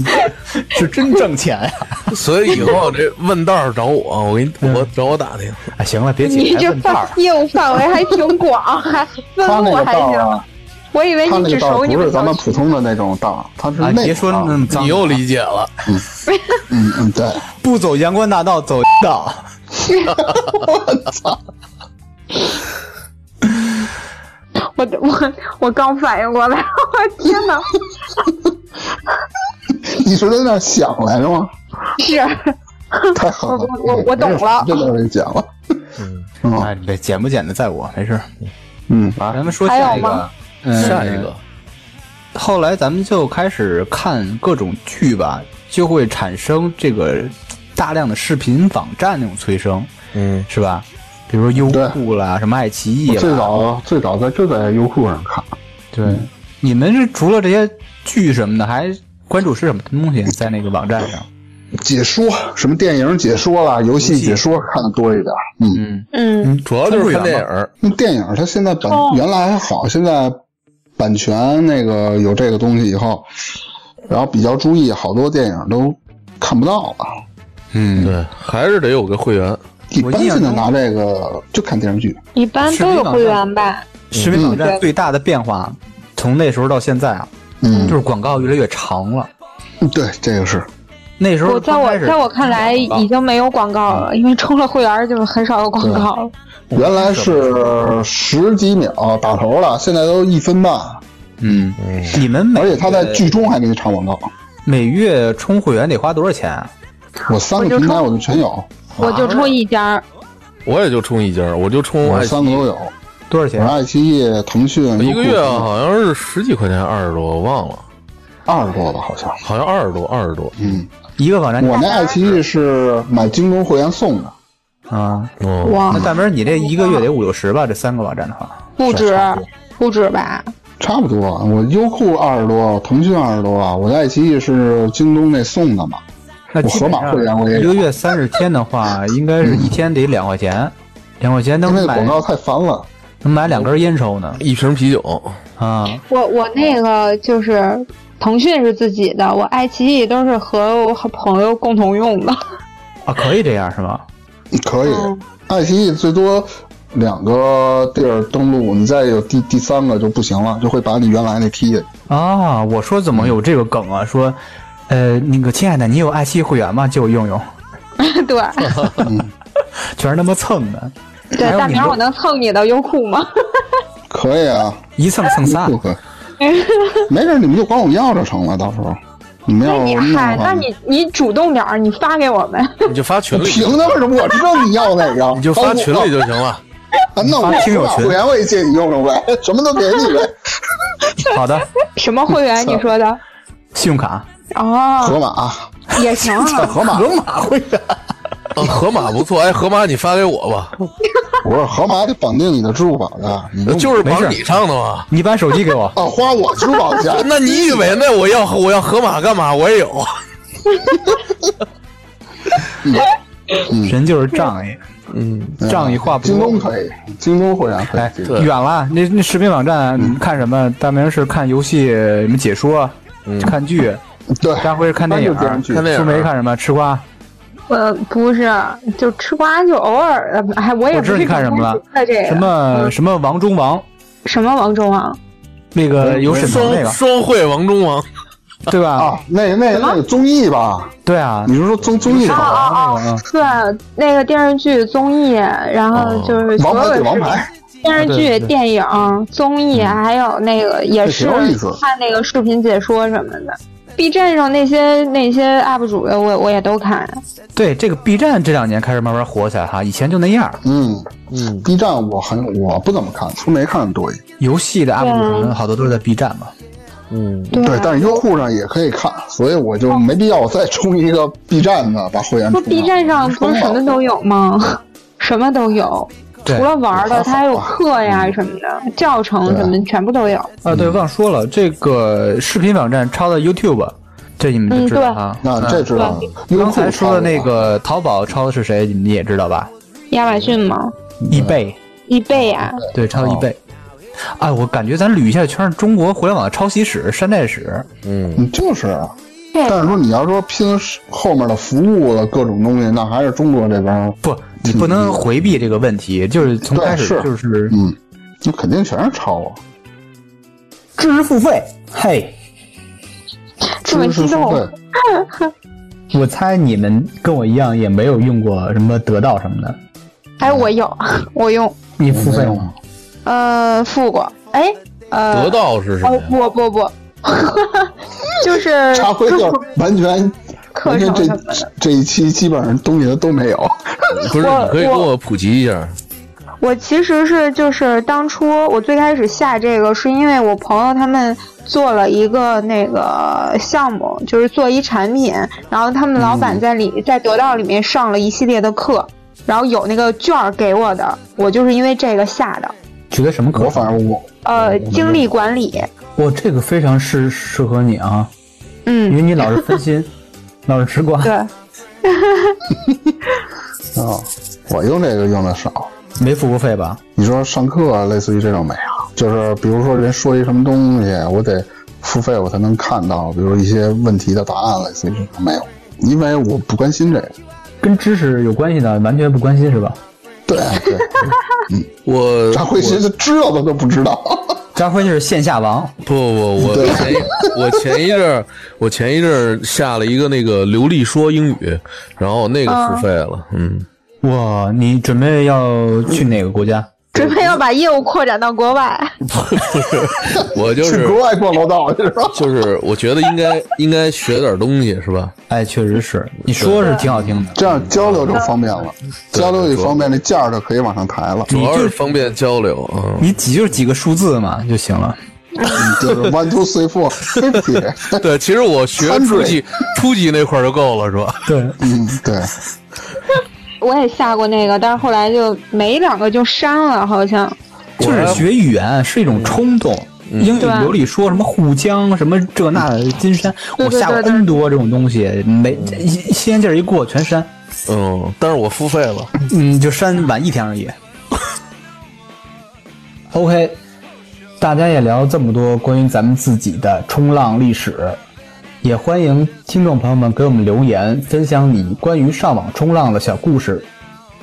S1: 是真挣钱呀、
S4: 所以以后这问道儿找我，我给你我找我打听。
S1: 哎，行了，别
S2: 你这范。业务范围还挺广，还问
S3: 他那个
S2: 我还行。我以为你只熟你
S3: 不是咱们普通的那种道，他是
S1: 啊，别说那么脏，
S4: 你又理解了，
S3: 嗯嗯，对，
S1: 不走阳关大道，走道。
S2: 我操我我我刚反应过来，我天哪！
S3: 你是在那儿想来着吗？
S2: 是
S3: 太狠了，
S2: 我我我懂了
S3: 这都给讲了。嗯
S1: 哎，这剪不剪的在我，没事。
S3: 嗯，
S1: 啊，咱们说下一个
S4: 下一个。
S1: 后来咱们就开始看各种剧吧，就会产生这个大量的视频网站那种催生，
S4: 嗯，
S1: 是吧？比如说优酷啦，什么爱奇艺啦。
S3: 最早最早在就在优酷上看，
S1: 对，你们是除了这些剧什么的，还关注是什么东西在那个网站上？
S3: 解说，什么电影解说啦，游戏解说看的多一点。嗯，
S1: 嗯
S2: 嗯，
S4: 主要就是看电影。
S3: 那电影它现在版
S2: 哦
S3: 原来还好，现在版权那个有这个东西以后，然后比较注意，好多电影都看不到了。
S1: 嗯，
S4: 对，还是得有个会员。
S3: 一般
S1: 我印象中
S3: 现在拿这个就看电视剧。
S2: 一般都有会员吧？
S1: 视频网站
S2: 嗯
S1: 最大的变化，从那时候到现在啊，
S3: 嗯，
S1: 就是广告越来越长了。
S3: 对，这个是。
S1: 那时候
S2: 我在我在我看来已经没有广告了，因为充了会员就很少有广告了。
S3: 原来是十几秒打头了，现在都一分半，
S1: 嗯，你们每
S3: 而且他在剧中还给你插广告。
S1: 每月充会员得花多少钱啊？
S3: 我三个平台我就全有，
S2: 我就充一家，
S4: 我也就充一家，我就充
S3: 我三个都有。
S1: 多少钱？
S3: 爱奇艺、腾讯
S4: 一个月好像是十几块钱，二十多，我忘了，
S3: 二十多吧，好像。
S4: 好像二十多，二十多。
S3: 嗯，
S1: 一个网站
S3: 我那爱奇艺是买京东会员送的，
S1: 啊，
S4: 哦，
S2: 哇
S1: 那，大明你这一个月得五六十吧？这三个网站的话，
S2: 不止不止吧？
S3: 差不多。我优酷二十多，腾讯二十多，我的爱奇艺是京东那送的嘛。
S1: 那
S3: 我盒马会员我也
S1: 一个月三十天的话，应该是一天得两块钱，两块钱能买
S3: 因为广告太烦了。
S1: 能买两根烟抽呢
S4: 一瓶啤酒，
S1: 啊！
S2: 我我那个就是腾讯是自己的，我爱奇艺都是和我好朋友共同用的。
S1: 啊，可以这样是吗？
S3: 可以
S2: 嗯，
S3: 爱奇艺最多两个地儿登录，你再有第第三个就不行了，就会把你原来那踢下去。
S1: 啊，我说怎么有这个梗啊？说，呃，那个亲爱的，你有爱奇艺会员吗？借我用用，
S2: 对
S1: 全是那么蹭的，
S2: 对，大明儿，我能蹭你的优酷吗？
S3: 可以啊，
S1: 一蹭蹭仨
S3: 不。可。没事，你们就管我要就成了，到时候你们
S2: 那你嗨，那你你主动点儿，你发给我们。
S4: 你就发群里，
S3: 凭什么？我知道你要哪个，
S4: 你就发群里就行了。
S3: 啊，那我
S1: 听友群
S3: 会员我也借你用用呗，什么都给你呗。
S1: 好的，
S2: 什么会员？你说的？
S1: 信用卡
S2: 哦，
S3: 河马，
S2: 也行啊。
S3: 河马，
S1: 河马会员，
S4: 啊，河马不错，哎，河马你发给我吧，
S3: 不是河马得绑定你的支付宝的，你用
S4: 就是绑你上的嘛。
S1: 你把手机给我，
S3: 啊，花我支付宝的钱。
S4: 那你以为那我要我要河马干嘛？我也有。
S1: 人就是仗义，
S4: 嗯，
S1: 仗义话不
S3: 京
S1: 多
S3: 东可以，京东会员可
S1: 哎
S3: 以。
S1: 远了，那那视频网站看什么？大明是看游戏什么解说，看剧；
S3: 对，
S1: 大辉是看电影
S3: 看电视剧
S4: 看电影
S1: 苏梅看什么？吃瓜。
S2: 呃，不是，就吃瓜就偶尔的，哎，我也
S1: 我知道
S2: 不是
S1: 你看什么了。
S2: 这个
S1: 什么什么王中王，
S2: 什么王中王，
S1: 那个有沈腾那个，
S4: 双双汇王中王，
S1: 对吧？
S3: 啊，那那那个综艺吧？
S1: 对啊，
S3: 你是说综综艺
S1: 啊
S3: 吧？
S1: 啊那个啊，
S2: 对，那个电视剧、综艺，然后就是
S3: 王牌对王牌，
S2: 电视剧、电影、综艺，还有那个也是看那个视频解说什么的。B 站上那些那些 UP 主的，我我也都看。
S1: 对这个 B 站这两年开始慢慢火起来哈，以前就那样。
S3: 嗯
S4: 嗯
S3: ，B 站我很我不怎么看，苏梅看的多一点。
S1: 游戏的 UP 主什么好多都是在 B 站嘛。
S4: 嗯，
S2: 对
S3: 对，但是优酷上也可以看，所以我就没必要我再充一个 B 站的，把会员
S2: 不
S3: 充。
S2: ，B 站上不是什么都有吗？什么都有，
S1: 对
S2: 除了玩的，它还有课呀什么的，教程什么全部都有。
S1: 啊，对，忘说了，这个视频网站抄的 YouTube，这你们就知道哈。
S3: 那这知道，
S1: 刚才说的那个淘宝抄的是谁？你们也知道吧？
S2: 亚马逊吗？
S1: 易贝，
S2: 易贝呀，
S1: 对，抄的易贝。哎，我感觉咱捋一下全是中国互联网的抄袭史、山寨史。
S4: 嗯，
S3: 嗯，就是啊。但是说你要说拼后面的服务的各种东西，那还是中国这边，
S1: 不，你不能回避这个问题，就是从开始就是
S3: 嗯，那肯定全是抄啊。
S1: 知识付费。嘿，
S2: 这么
S3: 知识付
S2: 激动
S3: 费，
S1: 我猜你们跟我一样也没有用过什么得到什么的。
S2: 哎，我有，我用，
S1: 你付费吗？
S2: 呃，付过。哎，呃，
S4: 得到是什么
S2: 哦
S4: 呀？
S2: 不不不，就是
S3: 插回就完全
S2: 课
S3: 完全这
S2: 程什么的。
S3: 这一期基本上东西都没有。
S4: 不是，你可以给我普及一下。
S2: 我其实是就是当初我最开始下这个，是因为我朋友他们做了一个那个项目，就是做一产品，然后他们老板在里、在得到里面上了一系列的课，然后有那个券儿给我的，我就是因为这个下的。
S1: 学的什么课？
S3: 我反正我
S2: 呃，精力管理，
S1: 我这个非常适适合你啊，嗯因
S2: 嗯，
S1: 为你老是分心。老师吃瓜。
S5: 对，
S3: 啊，我用这个用的少。
S1: 没付过费吧？
S3: 你说上课啊类似于这种没有？就是比如说人说一什么东西，我得付费我才能看到，比如一些问题的答案，类似于这种没有，因为我不关心这个。
S1: 跟知识有关系的完全不关心是吧？
S3: 对对，嗯
S4: 我
S3: 张辉其实知道的都不知道。
S1: 张辉就是线下王，
S4: 不不不，
S3: 我
S4: 前一我前一阵儿我前一阵儿下了一个那个流利说英语，然后那个付费了，嗯，
S1: 哇，你准备要去哪个国家？
S5: 准备要把业务扩展到国外。
S4: 我就
S3: 去
S4: 是
S3: 国外逛楼道去是吧？
S4: 就是我觉得应该应该学点东西是吧？
S1: 哎，确实是，你说是挺好听的。
S3: 这样交流就方便了，交流也方便，那价儿就可以往上抬了。
S4: 主要是方便交流，嗯，
S1: 你几就是几个数字嘛就行了。
S3: 就是 one two three four fifty。
S4: 对，其实我学初级初级那块儿就够了是吧？
S1: 对，
S3: 嗯，对，
S5: 我也下过那个，但是后来就没两个就删了，好像。
S1: 就是学语言是一种冲动。英语流利说什么沪江什么这那的金山，我下过 N 多这种东西，没一新鲜劲儿一过全删，
S4: 嗯，但是我付费了，
S1: 嗯，就删晚一天而已。OK，大家也聊这么多关于咱们自己的冲浪历史，也欢迎听众朋友们给我们留言，分享你关于上网冲浪的小故事。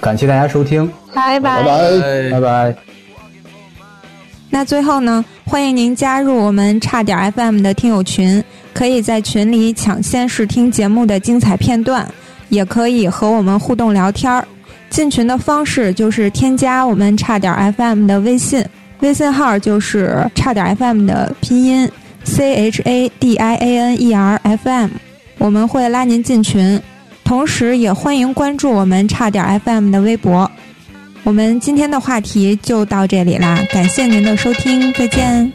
S1: 感谢大家收听，
S5: 拜拜。
S3: 拜拜。
S1: 拜。
S2: 那最后呢，欢迎您加入我们差点 FM 的听友群，可以在群里抢先试听节目的精彩片段，也可以和我们互动聊天儿。进群的方式就是添加我们差点 FM 的微信，微信号就是差点 FM 的拼音 C H A D I A N E R F M，我们会拉您进群。同时，也欢迎关注我们差点 FM 的微博。我们今天的话题就到这里啦，感谢您的收听，再见。